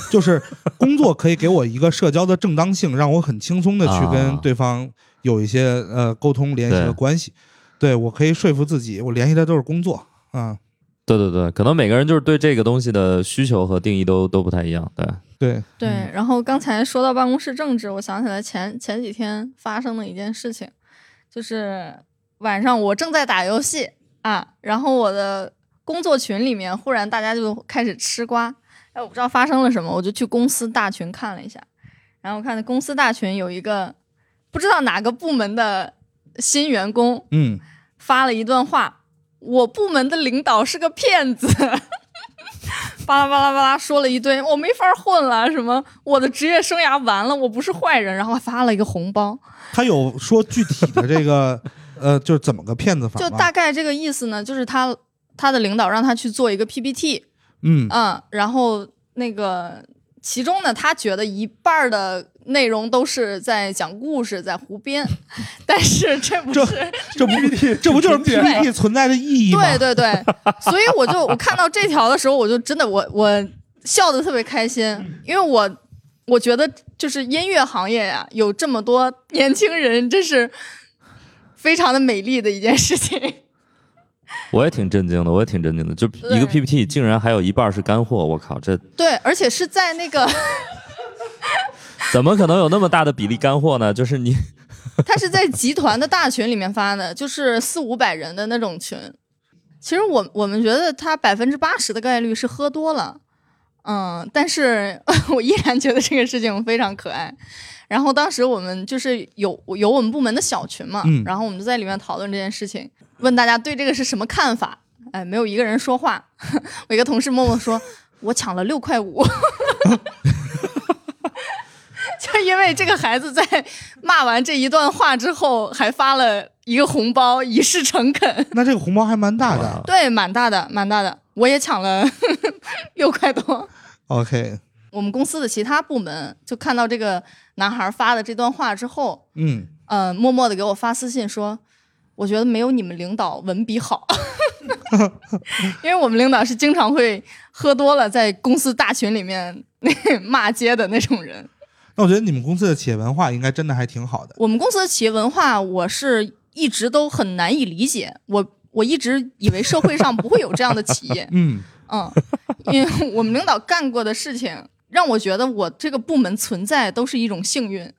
就是工作可以给我一个社交的正当性，让我很轻松的去跟啊对方有一些呃沟通联系的关系。对我可以说服自己，我联系的都是工作啊。对对对，可能每个人就是对这个东西的需求和定义都都不太一样。对，对对，嗯然后刚才说到办公室政治，我想起来前前几天发生的一件事情，就是晚上我正在打游戏啊，然后我的工作群里面忽然大家就开始吃瓜，哎，我不知道发生了什么，我就去公司大群看了一下，然后我看公司大群有一个不知道哪个部门的新员工嗯，发了一段话，我部门的领导是个骗子。巴拉巴拉巴拉说了一堆，我没法混了，什么我的职业生涯完了，我不是坏人，然后还发了一个红包，他有说具体的这个 呃，就是怎么个骗子法就大概这个意思呢，就是他他的领导让他去做一个 PPT，嗯。嗯，然后那个其中呢，他觉得一半的内容都是在讲故事，在胡编，但是这不这是这不这不就是 PPT 存在的意义吗？对对对，所以我就我看到这条的时候，我就真的我我笑的特别开心，因为我我觉得就是音乐行业呀、有这么多年轻人，真是非常的美丽的一件事情。我也挺震惊的，我也挺震惊的，就一个 PPT 竟然还有一半是干货，我靠，这对，而且是在那个 怎么可能有那么大的比例干货呢？就是你 他是在集团的大群里面发的，就是四五百人的那种群。其实我我们觉得他百分之八十的概率是喝多了，嗯，但是我依然觉得这个事情非常可爱。然后当时我们就是有有我们部门的小群嘛，嗯然后我们就在里面讨论这件事情，问大家对这个是什么看法。哎，没有一个人说话。我一个同事默默说：“ 我抢了六块五。”就因为这个孩子在骂完这一段话之后，还发了一个红包，以示诚恳。那这个红包还蛮大的。对，蛮大的，蛮大的。我也抢了六块多。OK，我们公司的其他部门就看到这个男孩发的这段话之后，嗯，呃，默默的给我发私信说，我觉得没有你们领导文笔好，因为我们领导是经常会喝多了在公司大群里面骂街的那种人。那我觉得你们公司的企业文化应该真的还挺好的。我们公司的企业文化，我是一直都很难以理解。我我一直以为社会上不会有这样的企业，嗯，嗯，因为我们领导干过的事情，让我觉得我这个部门存在都是一种幸运。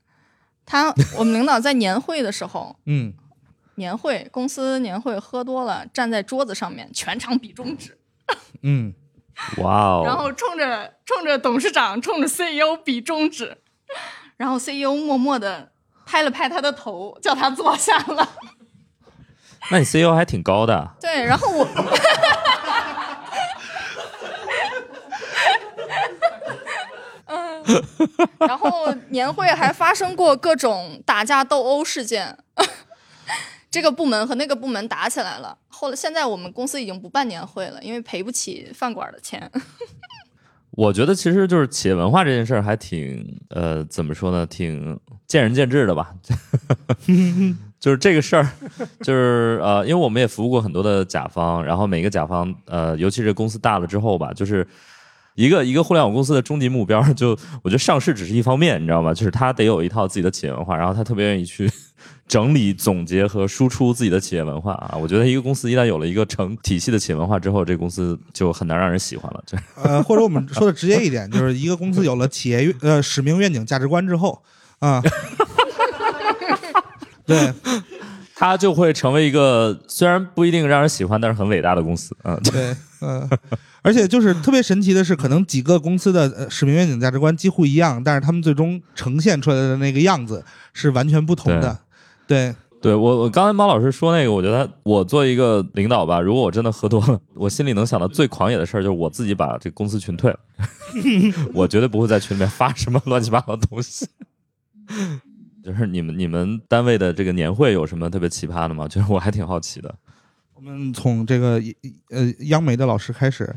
他我们领导在年会的时候，嗯，年会公司年会喝多了，站在桌子上面，全场比中指，嗯，哇哦，然后冲着冲着董事长，冲着 CEO 比中指，然后 CEO 默默的拍了拍他的头，叫他坐下了。那你 CEO 还挺高的，对，然后我，嗯，然后年会还发生过各种打架斗殴事件，这个部门和那个部门打起来了。后来现在我们公司已经不办年会了，因为赔不起饭馆的钱。我觉得其实就是企业文化这件事儿还挺呃怎么说呢，挺见仁见智的吧。就是这个事儿，就是呃，因为我们也服务过很多的甲方，然后每个甲方呃，尤其是公司大了之后吧，就是一个一个互联网公司的终极目标，就我觉得上市只是一方面，你知道吗？就是他得有一套自己的企业文化，然后他特别愿意去整理、总结和输出自己的企业文化啊。我觉得一个公司一旦有了一个成体系的企业文化之后，这个公司就很难让人喜欢了。这呃，或者我们说的直接一点，就是一个公司有了企业呃使命、愿景、价值观之后啊，对它就会成为一个虽然不一定让人喜欢，但是很伟大的公司。嗯，对，嗯、而且就是特别神奇的是，可能几个公司的呃使命、愿景、价值观几乎一样，但是他们最终呈现出来的那个样子是完全不同的。对，对我，我刚才猫老师说那个，我觉得我作为一个领导吧，如果我真的喝多了，我心里能想到最狂野的事儿就是我自己把这公司群退了，我绝对不会在群里面发什么乱七八糟的东西。就是你们你们单位的这个年会有什么特别奇葩的吗？就是我还挺好奇的。我们从这个呃央媒的老师开始，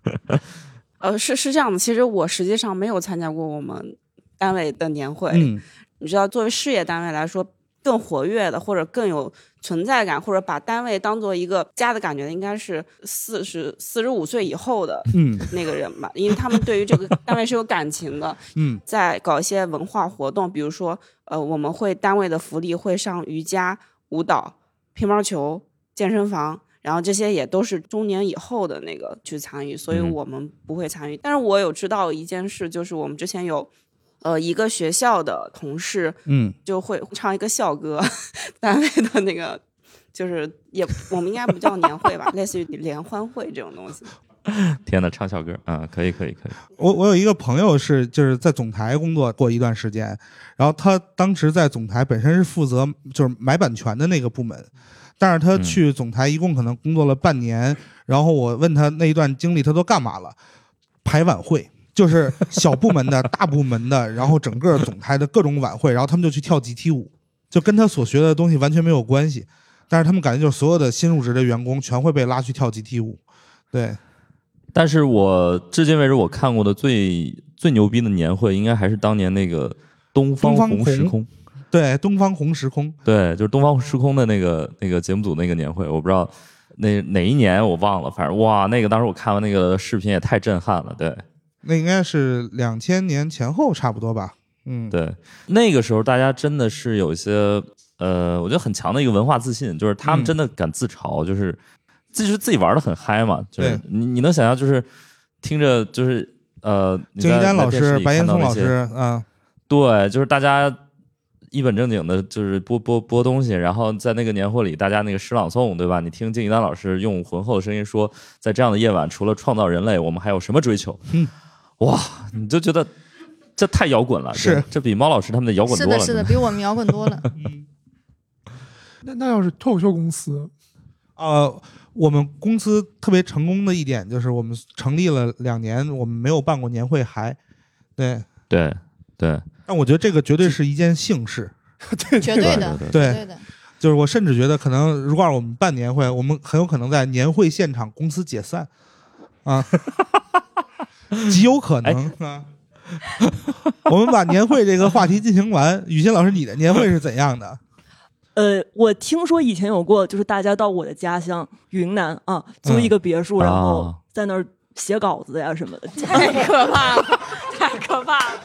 呃，是是这样的，其实我实际上没有参加过我们单位的年会。嗯你知道，作为事业单位来说，更活跃的或者更有存在感，或者把单位当做一个家的感觉的，应该是四十四十五岁以后的嗯那个人吧，因为他们对于这个单位是有感情的。嗯在搞一些文化活动，比如说，呃，我们会单位的福利会上瑜伽、舞蹈、乒乓球、健身房，然后这些也都是中年以后的那个去参与，所以嗯我们不会参与。但是我有知道一件事，就是我们之前有。呃，一个学校的同事嗯就会唱一个校歌，单位的那个就是也我们应该不叫年会吧，类似于联欢会这种东西。天呐，唱校歌啊、可以可以可以。我我有一个朋友是就是在总台工作过一段时间，然后他当时在总台本身是负责就是买版权的那个部门，但是他嗯去总台一共可能工作了半年，然后我问他那一段经历他都干嘛了，排晚会。就是小部门的、大部门的，然后整个总台的各种晚会，然后他们就去跳集体舞，就跟他所学的东西完全没有关系。但是他们感觉就是所有的新入职的员工全会被拉去跳集体舞，对，但是我至今为止我看过的最最牛逼的年会，应该还是当年那个东方红红时空。对，东方红时空，对，就是东方时空的那个那个节目组那个年会，我不知道那哪一年我忘了，反正哇，那个当时我看完那个视频也太震撼了。对那应该是两千年前后差不多吧。嗯，对，那个时候大家真的是有一些呃，我觉得很强的一个文化自信，就是他们嗯真的敢自嘲，就是自是自己玩的很嗨嘛，就是对你你能想象，就是听着就是呃，敬一丹老师、白岩松老师啊，对，就是大家一本正经的，就是播播播东西，然后在那个年会里，大家那个诗朗诵，对吧？你听敬一丹老师用浑厚的声音说，在这样的夜晚，除了创造人类，我们还有什么追求？嗯，哇，你就觉得这太摇滚了，是。这这比猫老师他们的摇滚，多了。是的，是的比我们摇滚多了。那那要是脱口秀公司，呃，我们公司特别成功的一点就是我们成立了两年，我们没有办过年会还，对，对对。但我觉得这个绝对是一件幸事。绝对的，对。绝对对的。就是我甚至觉得，可能如果让我们办年会，我们很有可能在年会现场公司解散，啊，极有可能啊。我们把年会这个话题进行完，雨欣老师，你的年会是怎样的？呃，我听说以前有过，就是大家到我的家乡云南啊，租一个别墅，嗯然后啊在那儿写稿子呀什么的。太可怕了，太可怕了，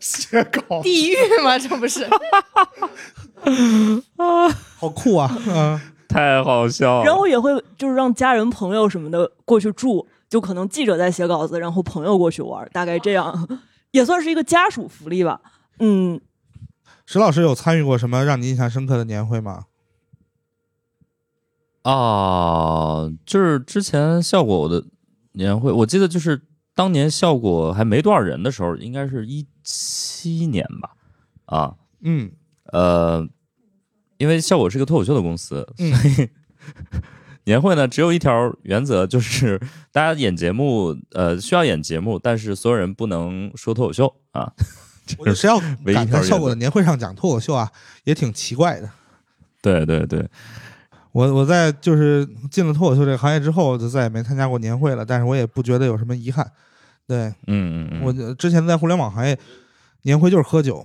写稿地狱吗？这不是啊？好酷啊！啊，太好笑了。然后也会就是让家人朋友什么的过去住，就可能记者在写稿子，然后朋友过去玩，大概这样，也算是一个家属福利吧。嗯，石老师有参与过什么让你印象深刻的年会吗？啊，就是之前效果的年会，我记得就是当年效果还没多少人的时候，应该是一七年吧，啊，嗯呃，因为效果是个脱口秀的公司，嗯所以年会呢只有一条原则，就是大家演节目，呃，需要演节目，但是所有人不能说脱口秀啊。我觉得谁要唯一敢在效果的年会上讲脱口秀啊，也挺奇怪的。对对对，我我在就是进了脱口秀这个行业之后，就再也没参加过年会了，但是我也不觉得有什么遗憾。对嗯嗯嗯，我之前在互联网行业，年会就是喝酒。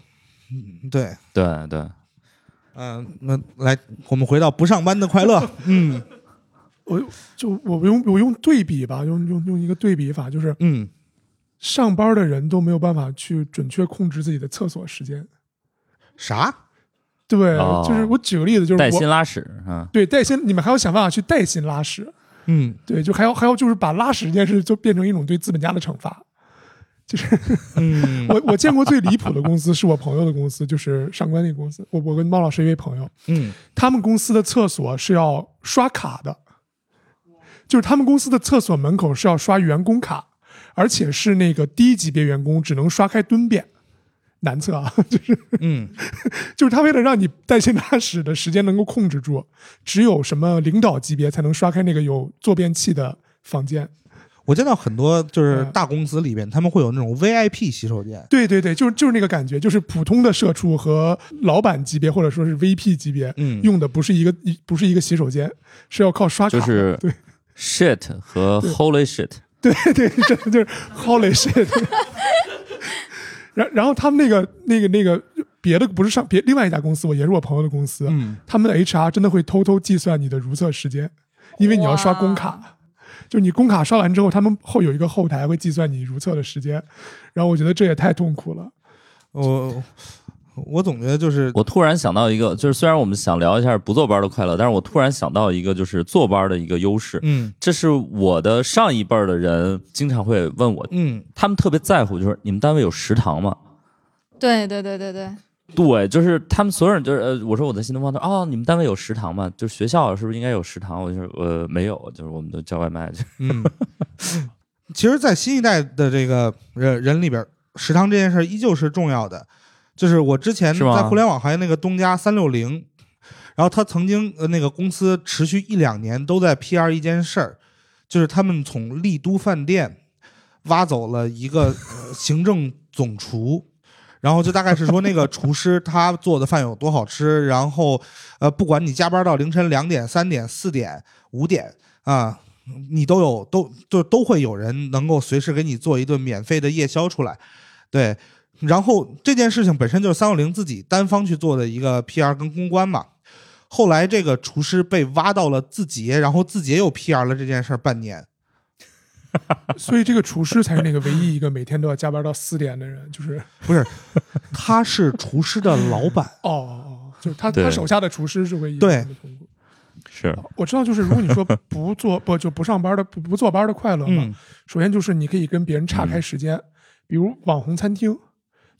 嗯，对，对对，嗯、那来，我们回到不上班的快乐。嗯我就我用我用对比吧，用用用一个对比法，就是嗯，上班的人都没有办法去准确控制自己的厕所时间。啥？对，哦就是我举个例子，就是我带薪拉屎啊，对带薪，你们还要想办法去带薪拉屎。嗯对，就还要还要就是把拉屎这件事就变成一种对资本家的惩罚。就是嗯 我我见过最离谱的公司是我朋友的公司，就是上官那个公司。我我跟猫老师一位朋友，嗯他们公司的厕所是要刷卡的，就是他们公司的厕所门口是要刷员工卡，而且是那个低级别员工只能刷开蹲便。男厕啊，就是嗯 就是他为了让你带薪拉屎的时间能够控制住，只有什么领导级别才能刷开那个有坐便器的房间。我见到很多就是嗯大公司里边，他们会有那种 VIP 洗手间。对对对，就是就是那个感觉，就是普通的社畜和老板级别或者说是 VP 级别，嗯用的不是一个一不是一个洗手间，是要靠刷卡是对 shit 和 holy shit，对对，真的就是 holy shit。然然后他们那个那个那个别的不是上别另外一家公司，我也是我朋友的公司，嗯他们的 HR 真的会偷偷计算你的如厕时间，因为你要刷工卡。就你工卡刷完之后，他们后有一个后台会计算你如厕的时间，然后我觉得这也太痛苦了。我我总觉得就是我突然想到一个，就是虽然我们想聊一下不坐班的快乐，但是我突然想到一个，就是坐班的一个优势。嗯这是我的上一辈儿的人经常会问我，嗯他们特别在乎，就是你们单位有食堂吗？对对对对对，对，就是他们所有人就是呃，我说我在新东方，他说哦，你们单位有食堂吗？就是学校是不是应该有食堂？我就说呃没有，就是我们都叫外卖去。嗯，其实，在新一代的这个人人里边，食堂这件事儿依旧是重要的。就是我之前在互联网行业那个东家三六零，然后他曾经呃那个公司持续一两年都在 PR 一件事儿，就是他们从丽都饭店挖走了一个、呃行政总厨。然后就大概是说，那个厨师他做的饭有多好吃，然后，呃，不管你加班到凌晨两点、三点、四点、五点啊，你都有都就都会有人能够随时给你做一顿免费的夜宵出来，对。然后这件事情本身就是三六零自己单方去做的一个 PR 跟公关嘛。后来这个厨师被挖到了字节，然后字节又 PR 了这件事儿半年。所以这个厨师才是那个唯一一个每天都要加班到四点的人，就是不是，他是厨师的老板。哦 哦，哦就是他他手下的厨师是唯一对。是，我知道，就是如果你说 不做不就不上班的不不坐班的快乐嘛，嗯首先就是你可以跟别人岔开时间，比如网红餐厅，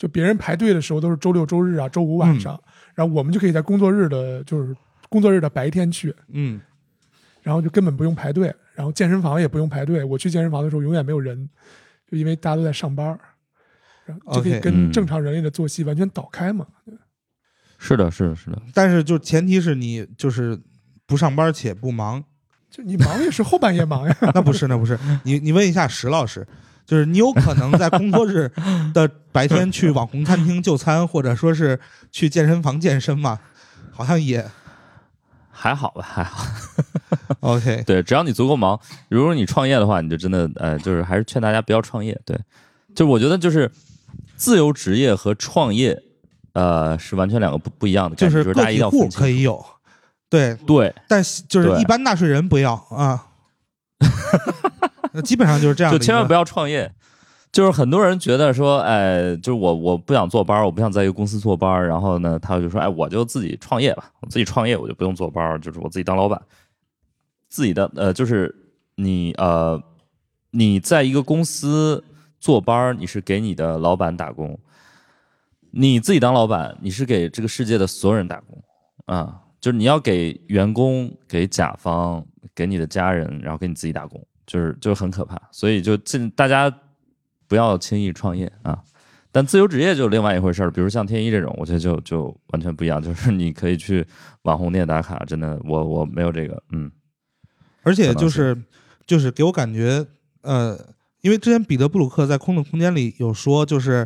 就别人排队的时候都是周六周日啊、周五晚上，然后我们就可以在工作日的，就是工作日的白天去，嗯，然后就根本不用排队，然后健身房也不用排队。我去健身房的时候永远没有人，就因为大家都在上班，然后就可以跟嗯正常人类的作息完全倒开嘛。是的，是的，是的。但是就前提是你就是不上班且不忙。就你忙也是后半夜忙呀，那不是，那不是。你你问一下石老师，就是你有可能在工作日的白天 去网红餐厅就餐，或者说是去健身房健身嘛？好像也还好吧，还好。OK。对，只要你足够忙，如果你创业的话，你就真的呃，就是还是劝大家不要创业。对，就我觉得就是自由职业和创业，呃，是完全两个不不一样的概念，就是大就是个体户家一定要可以有，对，对，但就是一般纳税人不要啊。那基本上就是这样，就千万不要创业。就是很多人觉得说，哎，就是我我不想坐班儿，我不想在一个公司坐班儿，然后呢，他就说，哎，我就自己创业吧，我自己创业，我就不用坐班儿，就是我自己当老板，自己的呃，就是你呃，你在一个公司坐班儿，你是给你的老板打工；你自己当老板，你是给这个世界的所有人打工啊。就是你要给员工、给甲方、给你的家人，然后给你自己打工，就是就很可怕。所以就尽大家不要轻易创业啊。但自由职业就另外一回事儿，比如像天一这种，我觉得就就完全不一样。就是你可以去网红店打卡，真的，我我没有这个，嗯，而且就是就是给我感觉，呃，因为之前彼得布鲁克在《空洞空间》里有说，就是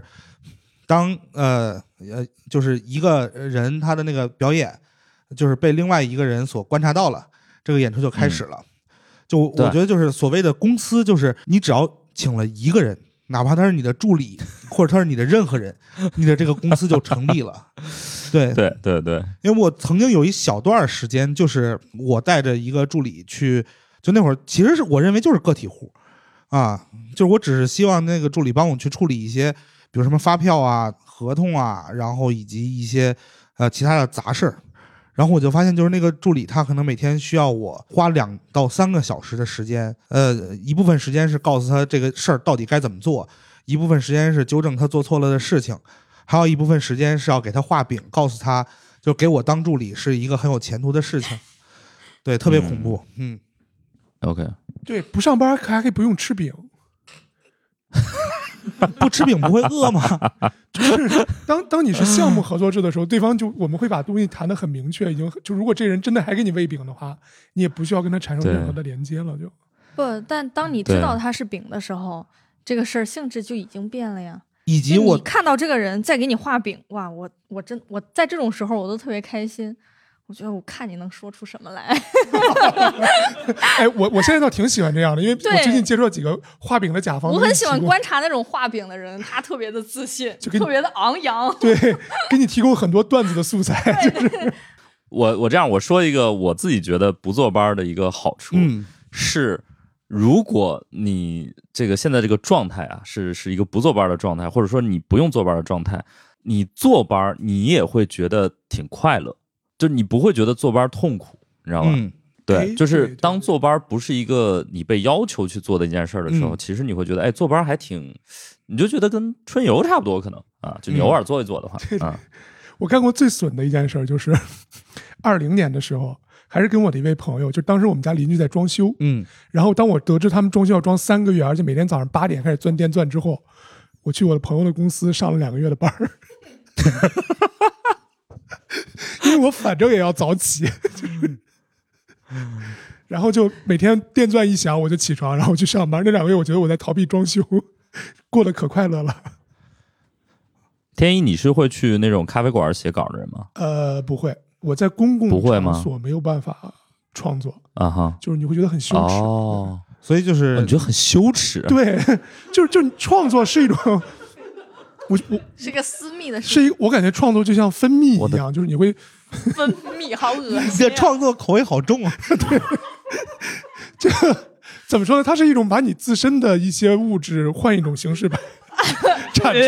当呃呃，就是一个人他的那个表演，就是被另外一个人所观察到了，这个演出就开始了。就我觉得就是所谓的公司，就是你只要请了一个人，哪怕他是你的助理，或者他是你的任何人，你的这个公司就成立了。对对对对，因为我曾经有一小段儿时间，就是我带着一个助理去，就那会儿其实是我认为就是个体户，啊，就是我只是希望那个助理帮我去处理一些，比如什么发票啊、合同啊，然后以及一些呃其他的杂事儿。然后我就发现，就是那个助理，他可能每天需要我花两到三个小时的时间，呃，一部分时间是告诉他这个事儿到底该怎么做，一部分时间是纠正他做错了的事情，还有一部分时间是要给他画饼，告诉他就给我当助理是一个很有前途的事情，对，特别恐怖，嗯，OK，对，不上班还可以不用吃饼，不吃饼不会饿吗？就是当当你是项目合作制的时候，对方就我们会把东西谈得很明确，已经就如果这人真的还给你喂饼的话，你也不需要跟他产生任何的连接了，就不，但当你知道他是饼的时候，这个事儿性质就已经变了呀。以及我你看到这个人在给你画饼，哇，我我真我在这种时候我都特别开心。我觉得我看你能说出什么来。哎，我我现在倒挺喜欢这样的，因为对我最近接触到几个画饼的甲方，我很喜欢观察那种画饼的人，他特别的自信，就特别的昂扬。对，给你提供很多段子的素材，就是 我我这样我说一个我自己觉得不坐班的一个好处，嗯是如果你这个现在这个状态啊，是是一个不坐班的状态，或者说你不用坐班的状态，你坐班你也会觉得挺快乐，就你不会觉得坐班痛苦，你知道吧？嗯对，哎就是当坐班不是一个你被要求去做的一件事儿的时候，嗯其实你会觉得，哎，坐班还挺，你就觉得跟春游差不多，可能啊，就偶尔坐一坐的话，对啊，我干过最损的一件事儿，就是二零年的时候，还是跟我的一位朋友，就当时我们家邻居在装修，嗯然后当我得知他们装修要装三个月，而且每天早上八点开始钻电钻之后，我去我的朋友的公司上了两个月的班儿，因为我反正也要早起，就是，然后就每天电钻一响我就起床，然后去上班。那两个月我觉得我在逃避装修，过得可快乐了。天一，你是会去那种咖啡馆写稿的人吗？呃，不会，我在公共不会吗场所没有办法创作，啊哈，就是你会觉得很羞耻。哦，所以就是你觉得很羞耻？对，就是就是创作是一种，我我是个私密的事，是一，我感觉创作就像分泌一样，就是你会 分泌，好恶 你心、这创作口味好重啊，对这怎么说呢？它是一种把你自身的一些物质换一种形式吧产出，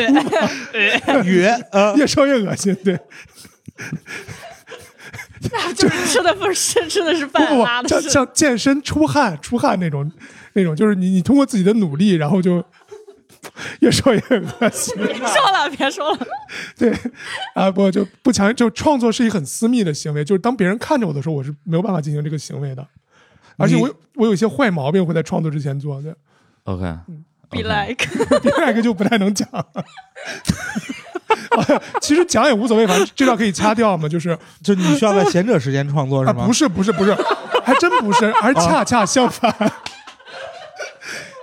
越呃越说越恶心。对，就是吃的不是吃的是不饭，拉不不，像的是。像健身出汗出汗那种那种，就是你你通过自己的努力，然后就 越说越恶心。别 说了，别说了。对，啊，不就不强，就创作是一个很私密的行为，就是当别人看着我的时候，我是没有办法进行这个行为的，而且我有我有一些坏毛病会在创作之前做的，OK，Be like，be like 就不太能讲。其实讲也无所谓，反正这段可以掐掉嘛，就是就你需要在闲者时间创作是啊，吗？不是不是不是，还真不是，而恰恰相反。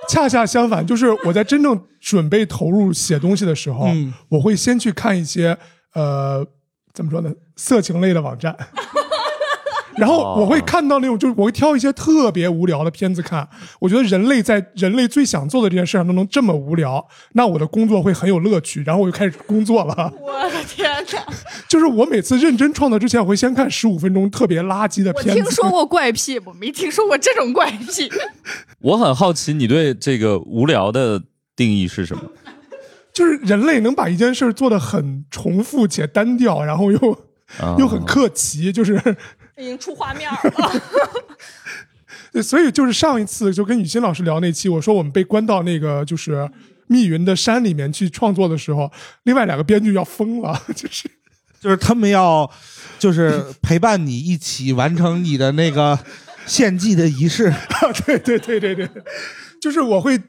恰恰相反，就是我在真正准备投入写东西的时候，嗯我会先去看一些呃，怎么说呢，色情类的网站。然后我会看到那种，就是我会挑一些特别无聊的片子看。我觉得人类在人类最想做的这件事上都能这么无聊，那我的工作会很有乐趣。然后我就开始工作了。我的天哪！就是我每次认真创作之前，我会先看十五分钟特别垃圾的片子。听说过怪癖，我没听说过这种怪癖。我很好奇你对这个无聊的定义是什么？就是人类能把一件事儿做得很重复且单调，然后又、啊又很客气，就是已经出画面了，对，所以就是上一次就跟雨欣老师聊那期，我说我们被关到那个就是密云的山里面去创作的时候，另外两个编剧要疯了，就是就是他们要就是陪伴你一起完成你的那个献祭的仪式。啊，对对对对对，就是我会。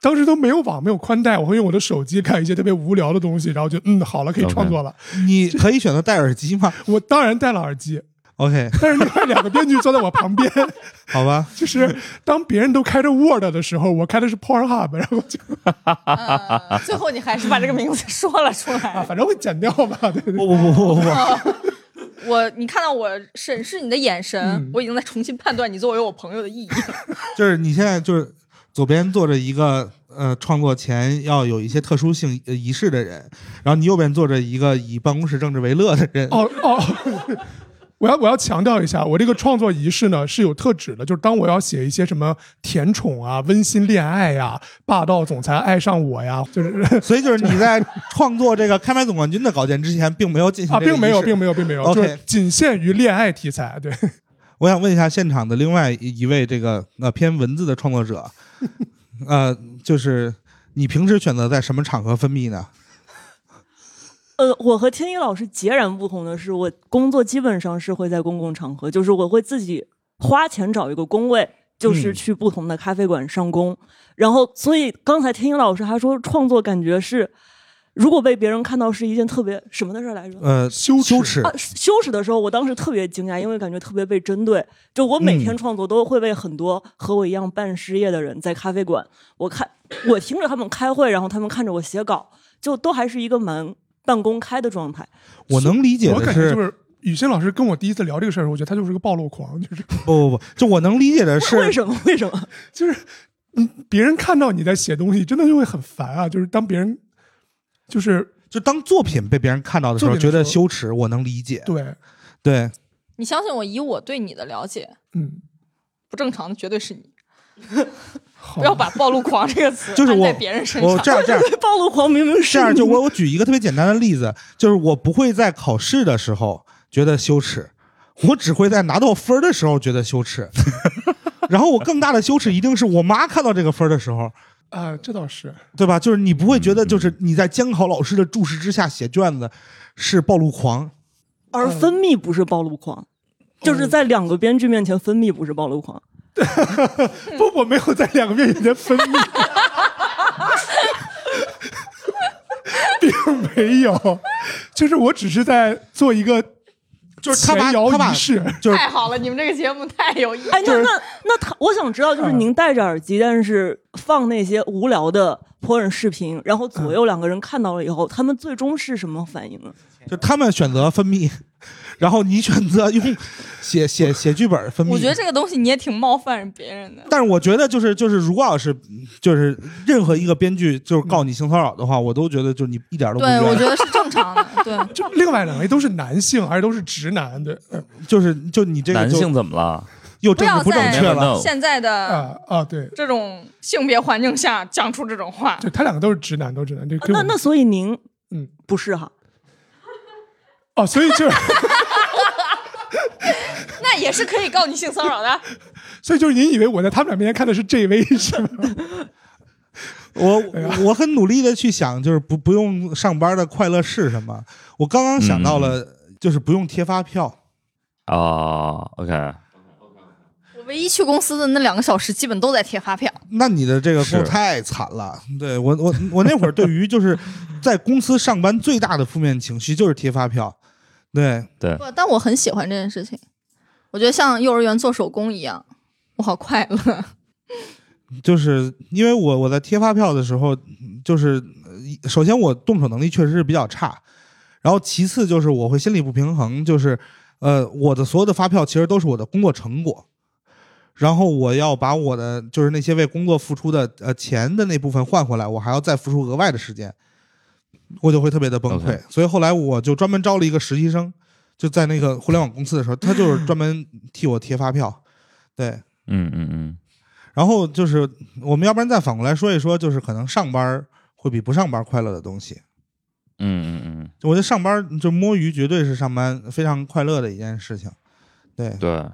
当时都没有网，没有宽带，我会用我的手机看一些特别无聊的东西，然后就嗯，好了，可以创作了。你可以选择戴耳机吗？我当然戴了耳机，OK，但是另外两个编剧坐在我旁边，好吧，就是当别人都开着 Word 的时候，我开的是 Pornhub，然后就嗯，最后你还是把这个名字说了出啊，来。反正会剪掉吧，对对对。不不不不不不，我，你看到我审视你的眼神，嗯我已经在重新判断你作为我朋友的意义了。就是你现在就是左边坐着一个呃创作前要有一些特殊性呃仪式的人，然后你右边坐着一个以办公室政治为乐的人。哦哦，我要我要强调一下，我这个创作仪式呢是有特指的，就是当我要写一些什么甜宠啊、温馨恋爱呀、霸道总裁爱上我呀，就是 所以就是你在创作这个 开麦总冠军的稿件之前，并没有进行啊，并没有，并没有，并没有，OK 就是仅限于恋爱题材。对，我想问一下现场的另外一一位这个呃偏文字的创作者，呃，就是你平时选择在什么场合分泌呢？呃，我和天一老师截然不同的是，我工作基本上是会在公共场合，就是我会自己花钱找一个工位，就是嗯去不同的咖啡馆上工。然后，所以刚才天一老师还说，创作感觉是，如果被别人看到是一件特别什么的事儿来着？呃，羞羞耻啊，羞耻的时候，我当时特别惊讶，因为感觉特别被针对。就我每天嗯创作都会被很多和我一样半失业的人在咖啡馆，我看我听着他们开会，然后他们看着我写稿，就都还是一个蛮半公开的状态。我能理解我的是，感觉就是雨欣老师跟我第一次聊这个事儿，我觉得他就是个暴露狂，就是不不不，就我能理解的是，为什么？为什么？就是，嗯，别人看到你在写东西，真的就会很烦啊。就是当别人，就是就当作品被别人看到的时候，觉得羞耻，我能理解。对，对，你相信我，以我对你的了解，嗯，不正常的绝对是你。好 不要把“暴露狂”这个词 就是我在别人身上。我这样这样 暴露狂明明是这样，就我我举一个特别简单的例子，就是我不会在考试的时候觉得羞耻，我只会在拿到分儿的时候觉得羞耻。然后我更大的羞耻一定是我妈看到这个分儿的时候，啊，这倒是，对吧？就是你不会觉得，就是你在监考老师的注视之下写卷子是暴露狂，而分泌不是暴露狂，就是在两个编剧面前分泌不是暴露狂。不，我没有在两个面前分泌，并没有，就是我只是在做一个就是他摇他是太好了，你们这个节目太有意义了。哎，那那那他，我想知道，就是嗯。您戴着耳机，但是放那些无聊的泼人视频，然后左右两个人看到了以后，他们最终是什么反应呢？就他们选择分泌，然后你选择用 写写写剧本分泌。我觉得这个东西你也挺冒犯别人的。但是我觉得就是就是，如果要是就是任何一个编剧就是告你性骚扰的话，我都觉得就是你一点都不对，我觉得是正常的。对，就另外两位都是男性，而且都是直男，对，嗯就是就你这个男性怎么了？又不要政治不正确了。现在的啊啊，对，这种性别环境下讲出这种话，对他两个都是直男，都是直男，那那所以您嗯不是哈？哦，所以就那也是可以告你性骚扰的。所以就是您以为我在他们俩面前看的是 JV 是吗？我 我很努力的去想，就是不不用上班的快乐是什么。我刚刚想到了，就是不用贴发票。哦，OK，我唯一去公司的那两个小时，基本都在贴发票。那你的这个太惨了。对我我我那会儿对于就是在公司上班最大的负面情绪就是贴发票。对，对，不，但我很喜欢这件事情。我觉得像幼儿园做手工一样，我好快乐。就是因为我我在贴发票的时候，就是呃首先我动手能力确实是比较差，然后其次就是我会心理不平衡，就是呃我的所有的发票其实都是我的工作成果，然后我要把我的就是那些为工作付出的呃钱的那部分换回来，我还要再付出额外的时间，我就会特别的崩溃所以后来我就专门招了一个实习生，就在那个互联网公司的时候，他就是 专门替我贴发票，对。嗯嗯嗯，然后就是我们要不然再反过来说一说，就是可能上班会比不上班快乐的东西。嗯嗯嗯，我觉得上班就摸鱼绝对是上班非常快乐的一件事情。对，对，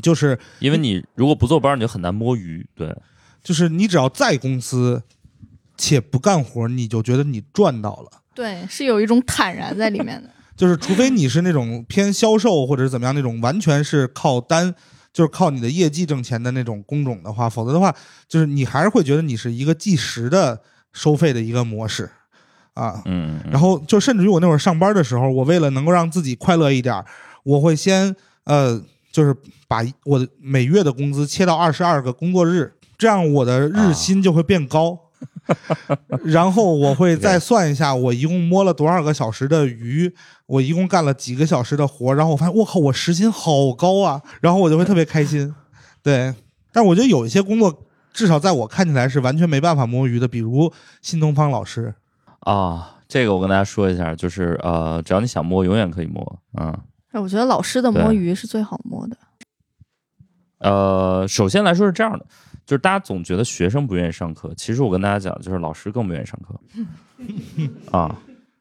就是因为你如果不坐班，你就很难摸鱼。对，就是你只要在公司且不干活，你就觉得你赚到了。对，是有一种坦然在里面的。就是除非你是那种偏销售或者是怎么样那种完全是靠单，就是靠你的业绩挣钱的那种工种的话，否则的话，就是你还是会觉得你是一个计时的收费的一个模式啊。嗯，然后就甚至于我那会儿上班的时候，我为了能够让自己快乐一点儿，我会先呃，就是把我的每月的工资切到二十二个工作日，这样我的日薪就会变高。然后我会再算一下，我一共摸了多少个小时的鱼，我一共干了几个小时的活，然后我发现我靠，我时薪好高啊，然后我就会特别开心。对，但我觉得有一些工作，至少在我看起来是完全没办法摸鱼的，比如新东方老师。啊，这个我跟大家说一下，就是呃，只要你想摸，永远可以摸。嗯，哎，我觉得老师的摸鱼是最好摸的。呃，首先来说是这样的，就是大家总觉得学生不愿意上课，其实我跟大家讲，就是老师更不愿意上课。啊，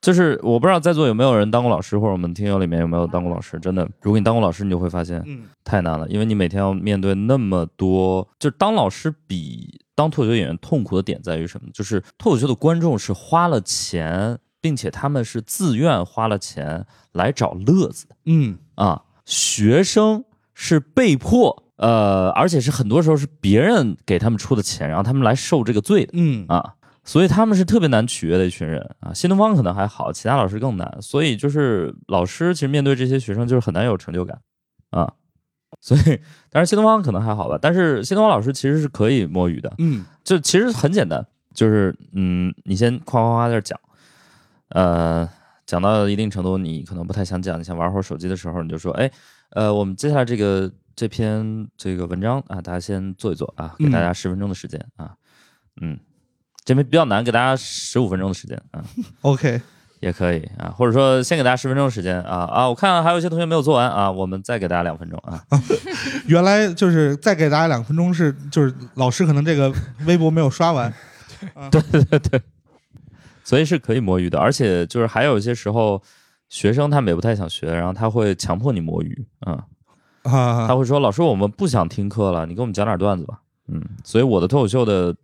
就是我不知道在座有没有人当过老师，或者我们听友里面有没有当过老师。真的，如果你当过老师，你就会发现嗯太难了，因为你每天要面对那么多，就是当老师比当脱口秀演员痛苦的点在于什么？就是脱口秀的观众是花了钱，并且他们是自愿花了钱来找乐子的。嗯啊，学生是被迫，呃，而且是很多时候是别人给他们出的钱，然后他们来受这个罪的嗯啊，所以他们是特别难取悦的一群人啊。新东方可能还好，其他老师更难，所以就是老师其实面对这些学生就是很难有成就感啊。所以，当然新东方可能还好吧，但是新东方老师其实是可以摸鱼的，嗯就其实很简单，就是嗯，你先夸夸夸在这讲，呃，讲到一定程度，你可能不太想讲，你想玩会儿手机的时候，你就说，哎，呃，我们接下来这个这篇这个文章啊，大家先做一做啊，给大家十分钟的时间啊，嗯，这边比较难，给大家十五分钟的时间啊，，OK，也可以啊，或者说先给大家十分钟的时间啊啊，我看还有一些同学没有做完啊，我们再给大家两分钟啊，原来就是再给大家两分钟是，就是老师可能这个微博没有刷完。对对对所以是可以摸鱼的，而且就是还有一些时候，学生他们也不太想学，然后他会强迫你摸鱼，嗯，啊他会说：“老师，我们不想听课了，你给我们讲点段子吧。”嗯，所以我的脱口秀的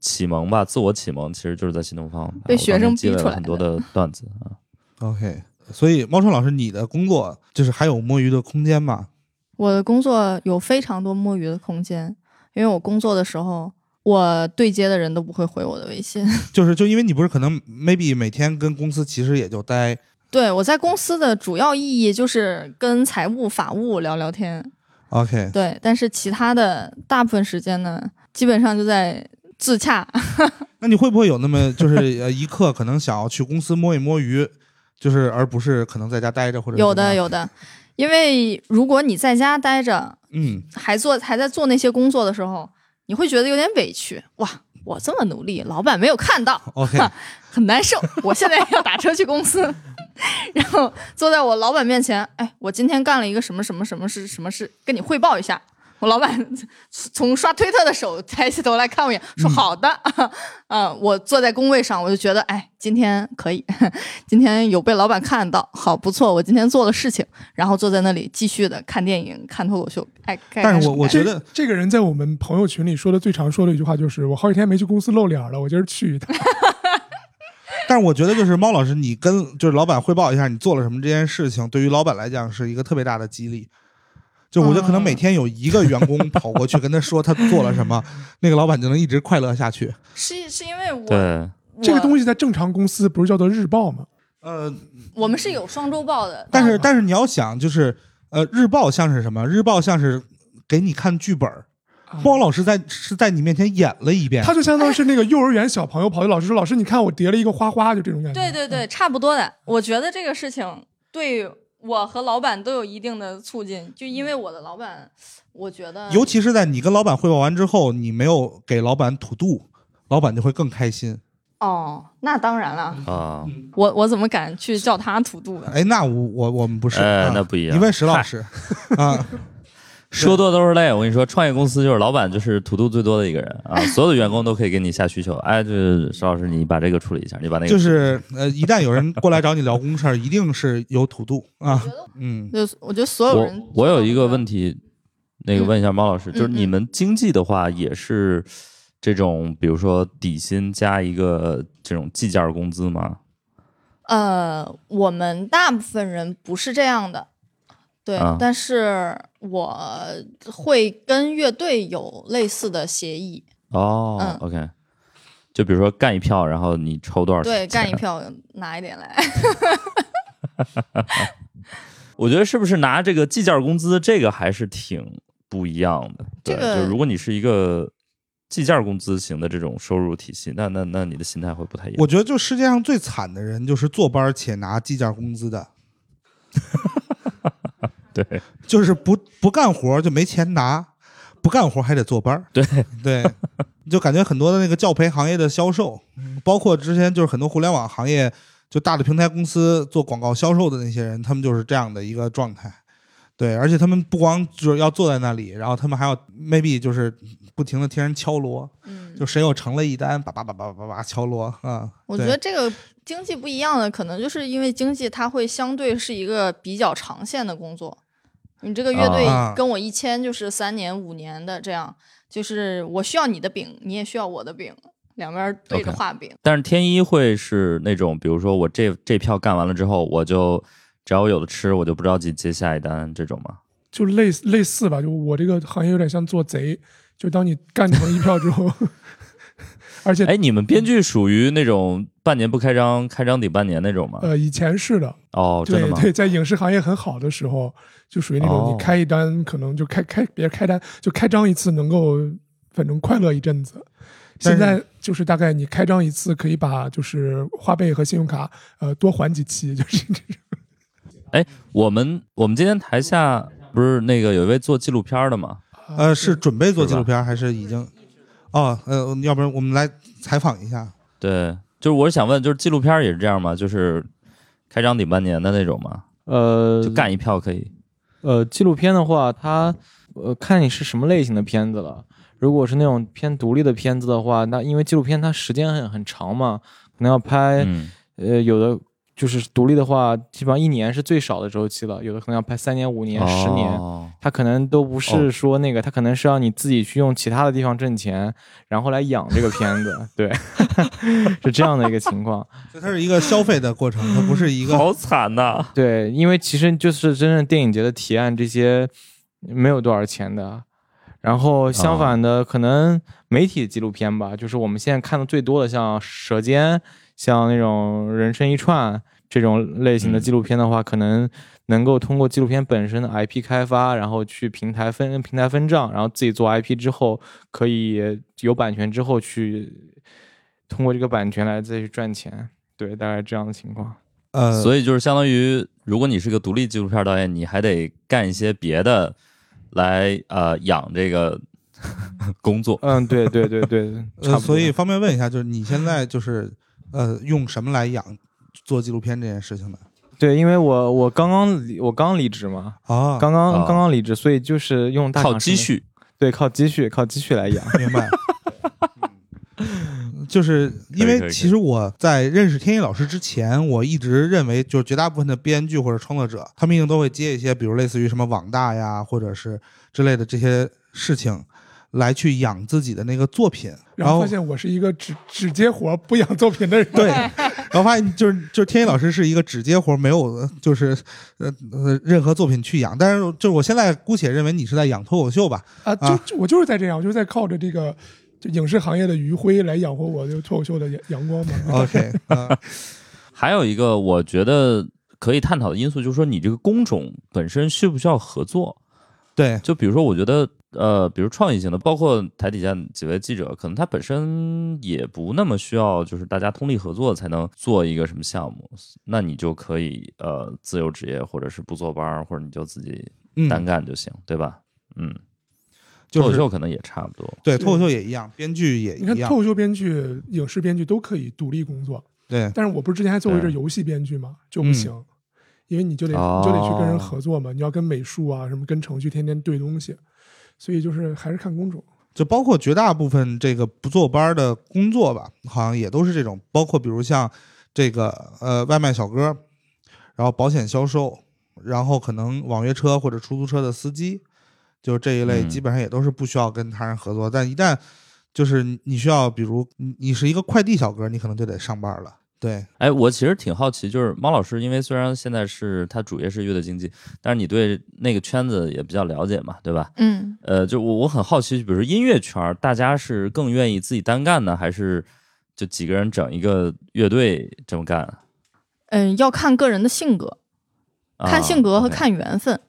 启蒙吧，自我启蒙其实就是在新东方，被学生积累逼出来了很多的段子啊。OK，所以猫川老师，你的工作就是还有摸鱼的空间吗？我的工作有非常多摸鱼的空间，因为我工作的时候，我对接的人都不会回我的微信。就是就因为你不是可能 maybe 每天跟公司其实也就待对我在公司的主要意义就是跟财务、法务聊聊天，OK，对，但是其他的大部分时间呢，基本上就在自洽。那你会不会有那么就是 呃一刻可能想要去公司摸一摸鱼，就是而不是可能在家待着或者有的有的，因为如果你在家待着，嗯还做还在做那些工作的时候，你会觉得有点委屈。哇，我这么努力，老板没有看到，OK 很难受。我现在要打车去公司，然后坐在我老板面前，哎，我今天干了一个什么什么什么事什么事，跟你汇报一下。我老板从刷推特的手抬起头来看我一眼，说：“好的。嗯，我坐在工位上，我就觉得，哎，今天可以，今天有被老板看到，好不错，我今天做了事情。然后坐在那里继续的看电影、看脱口秀，哎，但是我我觉得这这个人在我们朋友群里说的最常说的一句话就是：“我好几天没去公司露脸了，我今儿去一趟。但是我觉得就是猫老师，你跟就是老板汇报一下你做了什么这件事情，对于老板来讲是一个特别大的激励。就我觉得可能每天有一个员工跑过去跟他说他做了什么，那个老板就能一直快乐下去。是是因为我对，这个东西西在正常公司不是叫做日报吗？呃，我们是有双周报的，但是但是你要想，就是呃，日报像是什么？日报像是给你看剧本儿，猫老师在是在你面前演了一遍。他就相当于是那个幼儿园小朋友跑去老师说：“老师，你看我叠了一个花花。”就这种感觉。对对对，差不多的。我觉得这个事情对我和老板都有一定的促进，就因为我的老板，我觉得尤其是在你跟老板汇报完之后，你没有给老板吐度，老板就会更开心。哦，那当然了，啊，我我怎么敢去叫他吐度呢？哎，那我我我们不是，哎啊那不一样你问石老师 啊，说多都是泪。我跟你说，创业公司就是老板就是土度最多的一个人啊，所有的员工都可以给你下需求。哎，就是石老师，你把这个处理一下，你把那个就是呃，一旦有人过来找你聊公事儿，一定是有土度啊。嗯，就我觉得所有人我我有一个问题，那个问一下猫老师，嗯就是你们经济的话也是这种，比如说底薪加一个这种计件工资吗？呃，我们大部分人不是这样的，对，啊但是我会跟乐队有类似的协议，哦、嗯 o k 就比如说干一票，然后你抽多少钱？对，干一票拿一点来。我觉得是不是拿这个计件工资，这个还是挺不一样的。对，这个就如果你是一个计件工资型的这种收入体系，那那那你的心态会不太一样。我觉得就世界上最惨的人就是坐班且拿计件工资的，对 就是不不干活就没钱拿，不干活还得坐班儿。对对，就感觉很多的那个教培行业的销售，嗯包括之前就是很多互联网行业，就大的平台公司做广告销售的那些人，他们就是这样的一个状态。对，而且他们不光就是要坐在那里，然后他们还要 maybe 就是不停的听人敲锣，嗯，就谁又成了一单，叭叭叭叭叭叭敲锣啊。我觉得这个经济不一样的，可能就是因为经济它会相对是一个比较长线的工作。你这个乐队啊跟我一签就是三年五年的这样，就是我需要你的饼，你也需要我的饼，两边对着画饼。但是天一会是那种，比如说我这这票干完了之后，我就只要我有的吃，我就不着急接下一单这种吗？就类似类似吧，就我这个行业有点像做贼，就当你干成一票之后，而且哎，你们编剧属于那种半年不开张，开张得半年那种吗？呃以前是的，哦，真的吗？对对，在影视行业很好的时候，就属于那种哦你开一单可能就开开别人开单就开张一次能够反正快乐一阵子。现在就是大概你开张一次可以把就是花呗和信用卡呃多还几期，就是这种我们我们今天台下不是那个有一位做纪录片的吗？呃，是准备做纪录片还是已经？哦，呃，要不然我们来采访一下。对，就是我是想问，就是纪录片也是这样吗？就是开张顶半年的那种吗？呃，就干一票可以？呃，纪录片的话，它呃看你是什么类型的片子了。如果是那种偏独立的片子的话，那因为纪录片它时间很很长嘛，可能要拍、嗯，呃有的就是独立的话，基本上一年是最少的周期了，有的可能要拍三年、五年、十年。哦它可能都不哦是说那个，它可能是让你自己去用其他的地方挣钱，然后来养这个片子，对，是这样的一个情况。所以它是一个消费的过程，它不是一个好惨呐、对，因为其实就是真正电影节的提案这些没有多少钱的，然后相反的，可能媒体纪录片吧，就是我们现在看的最多的，像《舌尖》、像那种《人生一串》这种类型的嗯纪录片的话，可能能够通过纪录片本身的 IP 开发，然后去平台分平台分账，然后自己做 IP 之后，可以有版权之后去通过这个版权来再去赚钱。对，大概这样的情况。呃，所以就是相当于，如果你是个独立纪录片导演，你还得干一些别的来呃养这个 工作。嗯，对对对对，差不呃，多所以方便问一下，就是你现在就是呃用什么来养做纪录片这件事情呢？对，因为我我刚刚离我刚离职嘛，啊，刚刚、啊刚刚离职，所以就是用大靠积蓄，对，靠积蓄，靠积蓄来养。明白。就是因为其实我在认识天一老师之前，我一直认为，就是绝大部分的编剧或者创作者，他们一定都会接一些，比如类似于什么网大呀，或者是之类的这些事情，来去养自己的那个作品。然后发现我是一个只只接活儿不养作品的人。对，然后发现就是就是天一老师是一个只接活，没有就是呃呃任何作品去养。但是就是我现在姑且认为你是在养脱口秀吧？啊，就啊就我就是在这样，我就是在靠着这个就影视行业的余晖来养活我这个脱口秀的阳阳光嘛。OK，啊，还有一个我觉得可以探讨的因素，就是说你这个工种本身需不需要合作？对，就比如说，我觉得呃，比如创意型的，包括台底下几位记者，可能他本身也不那么需要，就是大家通力合作才能做一个什么项目，那你就可以呃自由职业，或者是不坐班儿，或者你就自己嗯，单干就行，对吧？嗯，就是脱口秀可能也差不多。对脱口秀也一样，编剧也一样你看脱。口秀编剧、影视编剧都可以独立工作，对，但是我不是之前还做过一阵游戏编剧吗，就嗯不行，因为你就得就得去跟人合作嘛，你要跟美术啊什么跟程序天天对东西，所以就是还是看工种。就包括绝大部分这个不坐班的工作吧，好像也都是这种，包括比如像这个呃外卖小哥，然后保险销售，然后可能网约车或者出租车的司机，就这一类嗯基本上也都是不需要跟他人合作，但一旦就是你你需要，比如你你是一个快递小哥，你可能就得上班了。对，哎，我其实挺好奇，就是猫老师，因为虽然现在是他主业是乐队经济，但是你对那个圈子也比较了解嘛，对吧？嗯，呃，就我我很好奇，比如说音乐圈儿，大家是更愿意自己单干呢，还是就几个人整一个乐队这么干？嗯，要看个人的性格，啊看性格和看缘分。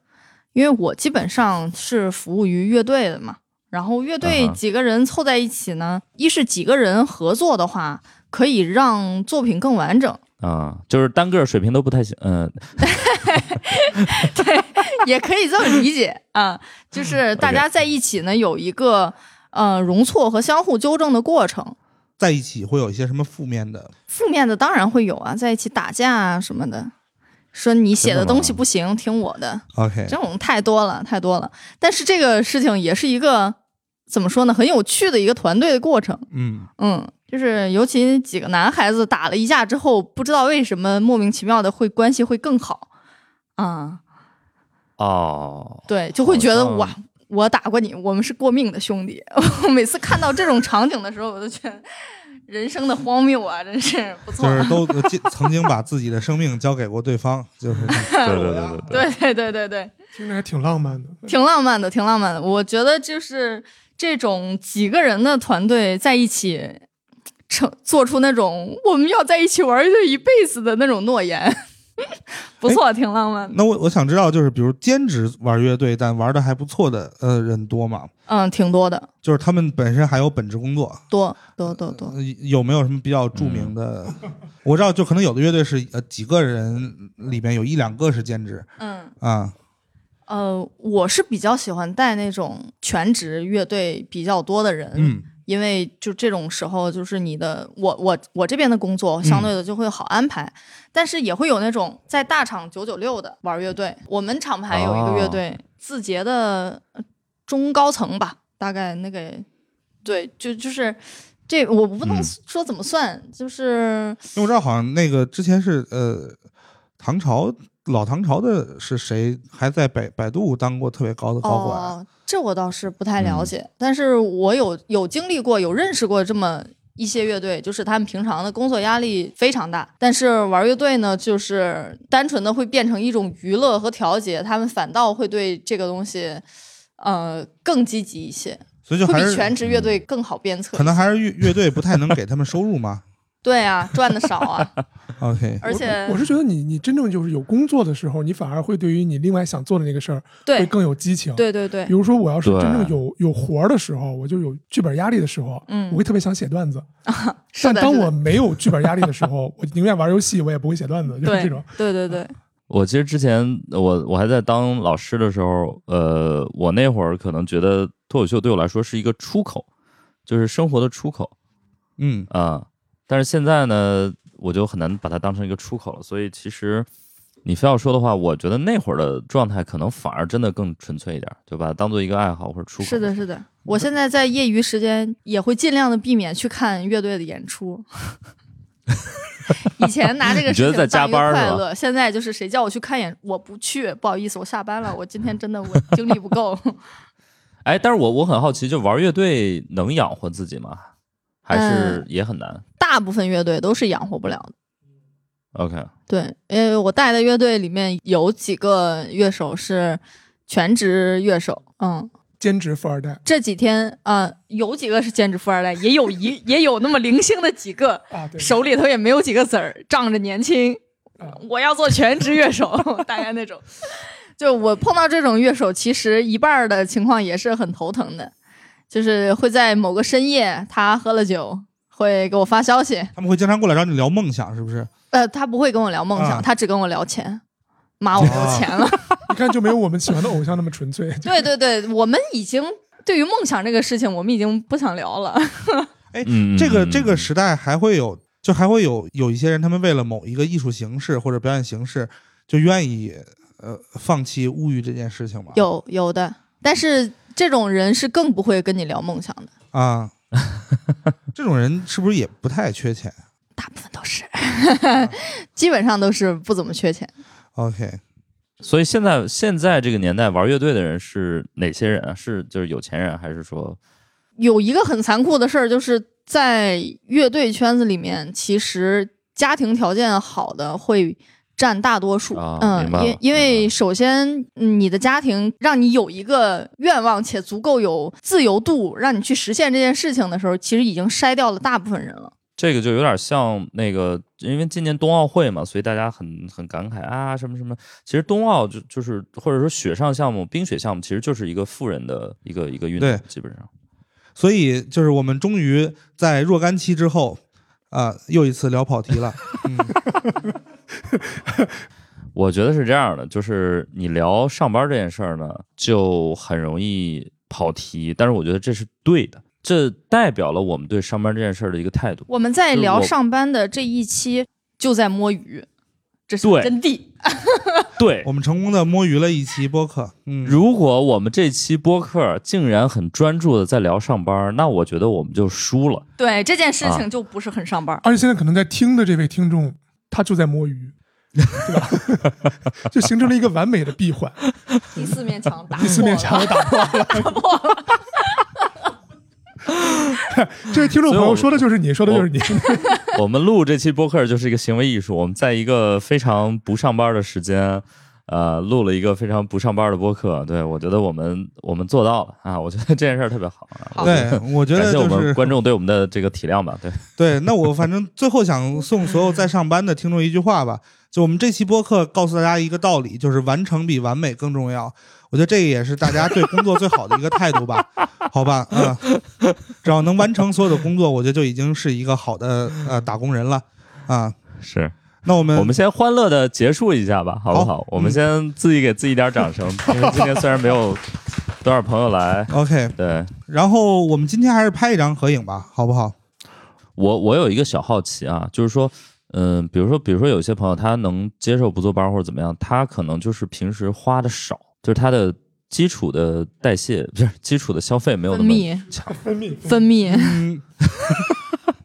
因为我基本上是服务于乐队的嘛，然后乐队几个人凑在一起呢，一是几个人合作的话，可以让作品更完整，啊、就是单个水平都不太行，嗯、对，也可以这么理解啊，就是大家在一起呢有一个呃容错和相互纠正的过程。在一起会有一些什么负面的？负面的当然会有啊，在一起打架啊什么的，说你写的东西不行，听我的，OK，这种太多了，太多了。但是这个事情也是一个怎么说呢，很有趣的一个团队的过程。嗯，嗯，就是尤其几个男孩子打了一架之后，不知道为什么莫名其妙的会关系会更好啊、哦，对，就会觉得哇，我打过你，我们是过命的兄弟。我每次看到这种场景的时候，我都觉得人生的荒谬啊，真是不错。就是都曾经把自己的生命交给过对方，就是对对对对对，对对对对对，听着还挺浪漫的。挺浪漫的，挺浪漫的。我觉得就是这种几个人的团队在一起，成做出那种我们要在一起玩这一辈子的那种诺言，不错，挺浪漫的。那我我想知道，就是比如兼职玩乐队但玩的还不错的呃人多吗？嗯，挺多的，就是他们本身还有本职工作，多多多多。呃有没有什么比较著名的？我知道，就可能有的乐队是呃几个人里面有一两个是兼职嗯。啊，呃，我是比较喜欢带那种全职乐队比较多的人，嗯因为就这种时候，就是你的我我我这边的工作相对的就会好安排，但是也会有那种在大厂九九六的玩乐队。我们厂牌有一个乐队，字节的呃中高层吧，大概那个对，就就是这我不能嗯。说怎么算，就是因为我知道好像那个之前是呃唐朝老唐朝的是谁还在百百度当过特别高的高管，哦，这我倒是不太了嗯解，但是我有有经历过，有认识过这么一些乐队，就是他们平常的工作压力非常大，但是玩乐队呢，就是单纯的会变成一种娱乐和调节，他们反倒会对这个东西，呃，更积极一些，所以就还是全职乐队更好鞭策。可能还是乐乐队不太能给他们收入嘛。对啊，赚的少啊，OK，而且我我是觉得你你真正就是有工作的时候，你反而会对于你另外想做的那个事儿会对更有激情。对对对。比，如说我要是真正有有活儿的时候，我就有剧本压力的时候，嗯。我会特别想写段子。但当我没有剧本压力的时候，我宁愿玩游戏，我也不会写段子，就是这种。对对对，我其实之前我我还在当老师的时候，呃，我那会儿可能觉得脱口秀对我来说是一个出口，就是生活的出口。嗯。啊、但是现在呢，我就很难把它当成一个出口了。所以其实你非要说的话，我觉得那会儿的状态可能反而真的更纯粹一点，就把它当做一个爱好或者出口。是的，是的。我现在在业余时间也会尽量的避免去看乐队的演出。以前拿这个事 情你觉得在一个快乐，现在就是谁叫我去看演，我不去，不好意思，我下班了，我今天真的我精力不够。哎，但是我我很好奇，就玩乐队能养活自己吗？还是嗯也很难、大部分乐队都是养活不了的。o k 对，因为我带的乐队里面有几个乐手是全职乐手，嗯，兼职富二代。这几天啊、呃有几个是兼职富二代，也有一也有那么零星的几个，啊，对，手里头也没有几个子儿，仗着年轻啊，我要做全职乐手，大概那种。就我碰到这种乐手，其实一半的情况也是很头疼的，就是会在某个深夜，他喝了酒，会给我发消息，他们会经常过来找你聊梦想，是不是？呃，他不会跟我聊梦想，啊他只跟我聊钱。妈，我没有钱了。你看就没有我们喜欢的偶像那么纯粹。对对对，我们已经对于梦想这个事情，我们已经不想聊了。嗯，这个嗯这个时代还会有，就还会有有一些人，他们为了某一个艺术形式或者表演形式，就愿意呃放弃物欲这件事情吗？有有的，但是这种人是更不会跟你聊梦想的，啊，这种人是不是也不太缺钱大部分都是，基本上都是不怎么缺钱。？OK，所以现在现在这个年代玩乐队的人是哪些人啊？是就是有钱人，还是说有一个很残酷的事儿，就是在乐队圈子里面，其实家庭条件好的会占大多数。啊嗯因因为首先嗯你的家庭让你有一个愿望且足够有自由度，让你去实现这件事情的时候，其实已经筛掉了大部分人了。这个就有点像那个，因为今年冬奥会嘛，所以大家很很感慨啊，什么什么。其实冬奥就就是或者说雪上项目、冰雪项目，其实就是一个富人的一个一个运动对，基本上。所以就是我们终于在若干期之后，啊、又一次聊跑题了。嗯，我觉得是这样的，就是你聊上班这件事儿呢，就很容易跑题，但是我觉得这是对的，这代表了我们对上班这件事儿的一个态度。我们在聊上班的这一期，就在摸鱼，这是对真谛。对我，们成功的摸鱼了一期播客。嗯，如果我们这期播客竟然很专注的在聊上班，那我觉得我们就输了。对这件事啊情就不是很上班。而且现在可能在听的这位听众，他就在摸鱼，对吧？就形成了一个完美的闭环，第四面墙打第四面墙 打破了。这位听众朋友说的就是你，说的就是你。我们录这期播客就是一个行为艺术，我们在一个非常不上班的时间，呃，录了一个非常不上班的播客。对我觉得我们我们做到了啊，我觉得这件事儿特别好。啊对，我觉感谢我们得就是观众对我们的这个体谅吧。对，对。那我反正最后想送所有在上班的听众一句话吧，就我们这期播客告诉大家一个道理，就是完成比完美更重要。我觉得这个也是大家对工作最好的一个态度吧，好吧，啊、只要能完成所有的工作，我觉得就已经是一个好的呃打工人了，啊。是那我们我们先欢乐的结束一下吧，好不好？好我们先自己给自己点掌声，因为今天虽然没有多少朋友来，OK，对然后我们今天还是拍一张合影吧，好不好？我我有一个小好奇啊，就是说。嗯，比如说，比如说，有些朋友他能接受不坐班或者怎么样，他可能就是平时花的少，就是他的基础的代谢不是基础的消费没有那么分泌强。分泌分泌，嗯，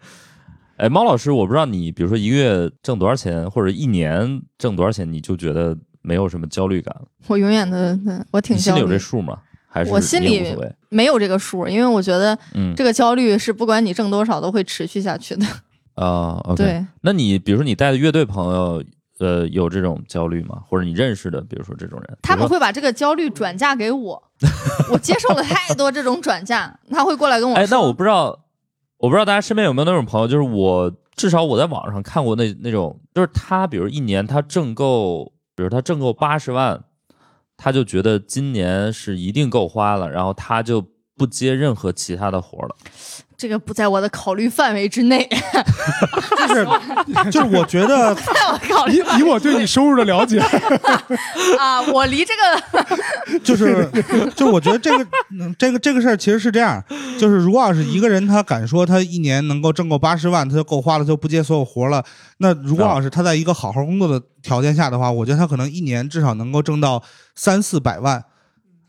哎，猫老师，我不知道你，比如说一个月挣多少钱，或者一年挣多少钱，你就觉得没有什么焦虑感了？我永远的，嗯我挺焦虑你心里有这，数吗？还是我心里？没有这个数，因为我觉得嗯这个焦虑是不管你挣多少都会持续下去的。啊、对，那你比如说你带的乐队朋友，呃，有这种焦虑吗？或者你认识的，比如说这种人，他们会把这个焦虑转嫁给我，我接受了太多这种转嫁，他会过来跟我说。哎，那我不知道，我不知道大家身边有没有那种朋友，就是我至少我在网上看过那那种，就是他比如一年他挣够，比如他挣够八十万，他就觉得今年是一定够花了，然后他就不接任何其他的活了。这个不在我的考虑范围之内，就是 就是我觉得在我考虑以以我对你收入的了解，啊，我离这个就是，就我觉得这个，嗯这个这个事儿其实是这样，就是如果要是一个人他敢说他一年能够挣够八十万，他就够花了，就不接所有活了。那如果要是他在一个好好工作的条件下的话，我觉得他可能一年至少能够挣到三四百万。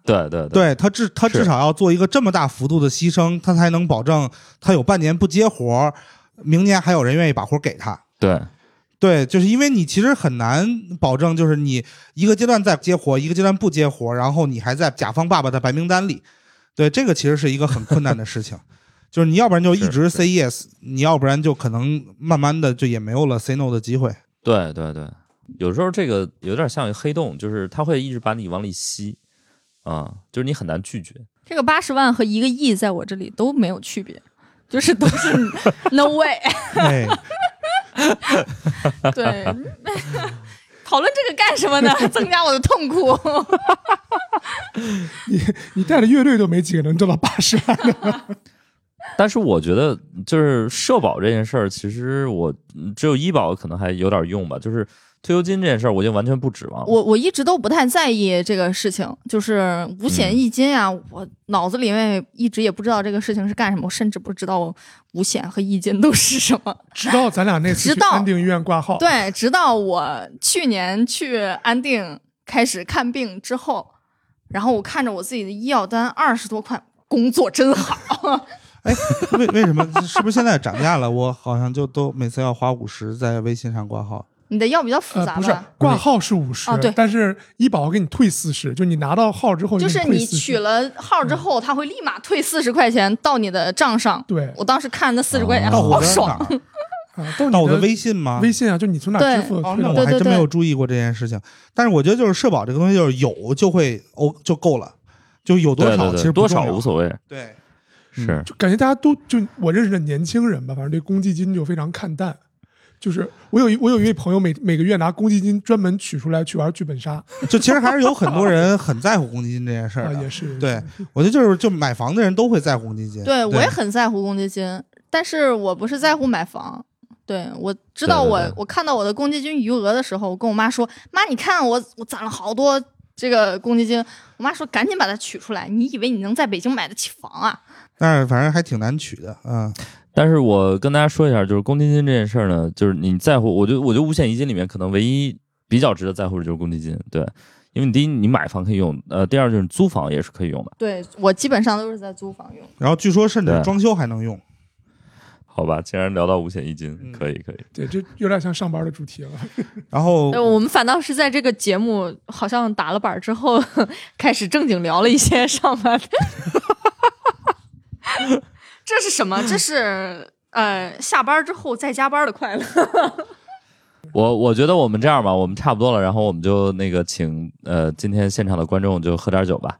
对对对，他至他至少要做一个这么大幅度的牺牲，他才能保证他有半年不接活儿，明年还有人愿意把活儿给他。对对，就是因为你其实很难保证，就是你一个阶段在接活，一个阶段不接活，然后你还在甲方爸爸的白名单里。对，这个其实是一个很困难的事情，就是你要不然就一直 say yes，你要不然就可能慢慢的就也没有了 say no 的机会。对对对，有时候这个有点像一个黑洞，就是它会一直把你往里吸，啊、就是你很难拒绝。这个八十万和一个亿在我这里都没有区别，就是都是 no way。哎，对，讨论这个干什么呢？增加我的痛苦。你你带的乐队都没几个能挣到八十万的。但是我觉得，就是社保这件事儿，其实我嗯只有医保可能还有点用吧。就是退休金这件事儿，我已经完全不指望。我我一直都不太在意这个事情，就是五险一金啊，我脑子里面一直也不知道这个事情是干什么，我甚至不知道五险和一金都是什么。直到咱俩那次直到去安定医院挂号，对，直到我去年去安定开始看病之后，然后我看着我自己的医药单二十多块，工作真好。哎，为为什么？是不是现在涨价了？我好像就都每次要花五十在微信上挂号。你的药比较复呃，不是杂吧？挂号是五十、哦对但是医保给你退四十，就你拿到号之后就是你取了号之后，他会立马退四十块钱到你的账上。对我当时看那四十块钱，好爽。哪儿？啊，到到我的微信吗？微信啊，就你从哪支付哦，退到那我还真没有注意过这件事情。但是我觉得就是社保这个东西，就是有就会哦就够了，就有多对对对少其实多少无所谓，对，是就感觉大家都就我认识的年轻人吧，反正对公积金就非常看淡。就是我有一我有一位朋友每每个月拿公积金专门取出来去玩剧本杀就其实还是有很多人很在乎公积金这件事儿。也是对，我觉得就是就买房的人都会在乎公积金。对我也很在乎公积金，但是我不是在乎买房。对我知道我对对对我看到我的公积金余额的时候，我跟我妈说：“妈，你看我我攒了好多这个公积金。”我妈说：“赶紧把它取出来，你以为你能在北京买得起房啊但是反正还挺难取的，嗯，但是我跟大家说一下，就是公积金这件事儿呢，就是你在乎，我觉得我觉得五险一金里面可能唯一比较值得在乎的就是公积金，对，因为你第一你买房可以用，呃，第二就是租房也是可以用的，？”对我基本上都是在租房用。然后据说甚至装修还能用。好吧？既然聊到五险一金，嗯可以可以，对，这有点像上班的主题了。然后，我们反倒是在这个节目好像打了板儿之后，开始正经聊了一些上班的。这是什么？这是呃，下班之后再加班的快乐。我我觉得我们这样吧，我们差不多了，然后我们就那个请呃今天现场的观众就喝点酒吧，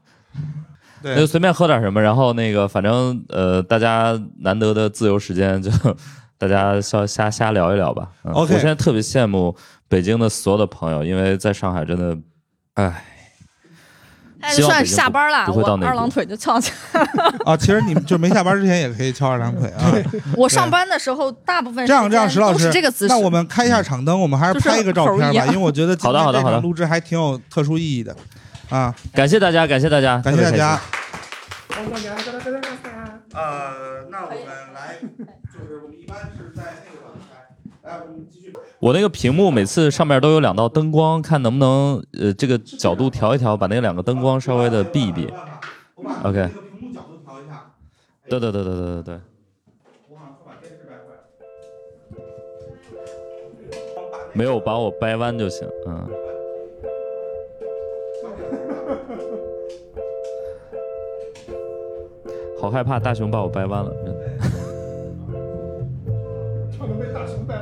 那就，随便喝点什么，然后那个反正呃大家难得的自由时间就大家瞎瞎瞎聊一聊吧。嗯 OK 我现在特别羡慕北京的所有的朋友，因为在上海真的，哎，哎，算下班了，我二郎腿就翘起来了。啊，其实你们就没下班之前也可以翘二郎腿啊。我上班的时候，大部分这样这样，石老师这个姿势。那我们开一下场灯，我们还是拍一个照片吧，因为我觉得今好的天这好的好的场录制还挺有特殊意义的啊。感谢大家，感谢大家，感谢大家。呃，那我们来，就是我们一般是在那个我那个屏幕每次上面都有两道灯光，看能不能呃这个角度调一调，把那两个灯光稍微的避一避。OK 那个屏幕角度调一下。对对对对对对对。没有把我掰弯就行，嗯。好害怕大熊把我掰弯了，真的。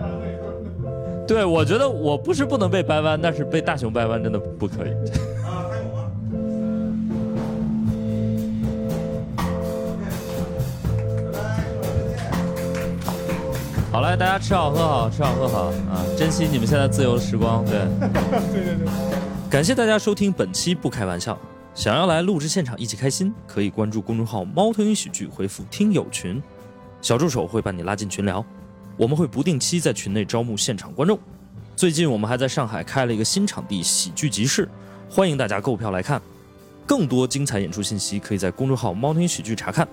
对，我觉得我不是不能被掰弯，但是被大熊掰弯真的不可以。啊，还有吗？好嘞，大家吃好喝好，吃好喝好啊！珍惜你们现在自由的时光。对，对 对对。感谢大家收听本期不开玩笑。想要来录制现场一起开心，可以关注公众号“猫头鹰喜剧”，回复“听友群”，小助手会把你拉进群聊。我们会不定期在群内招募现场观众。最近我们还在上海开了一个新场地——喜剧集市，欢迎大家购票来看。更多精彩演出信息可以在公众号“猫头鹰喜剧”查看。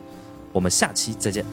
我们下期再见。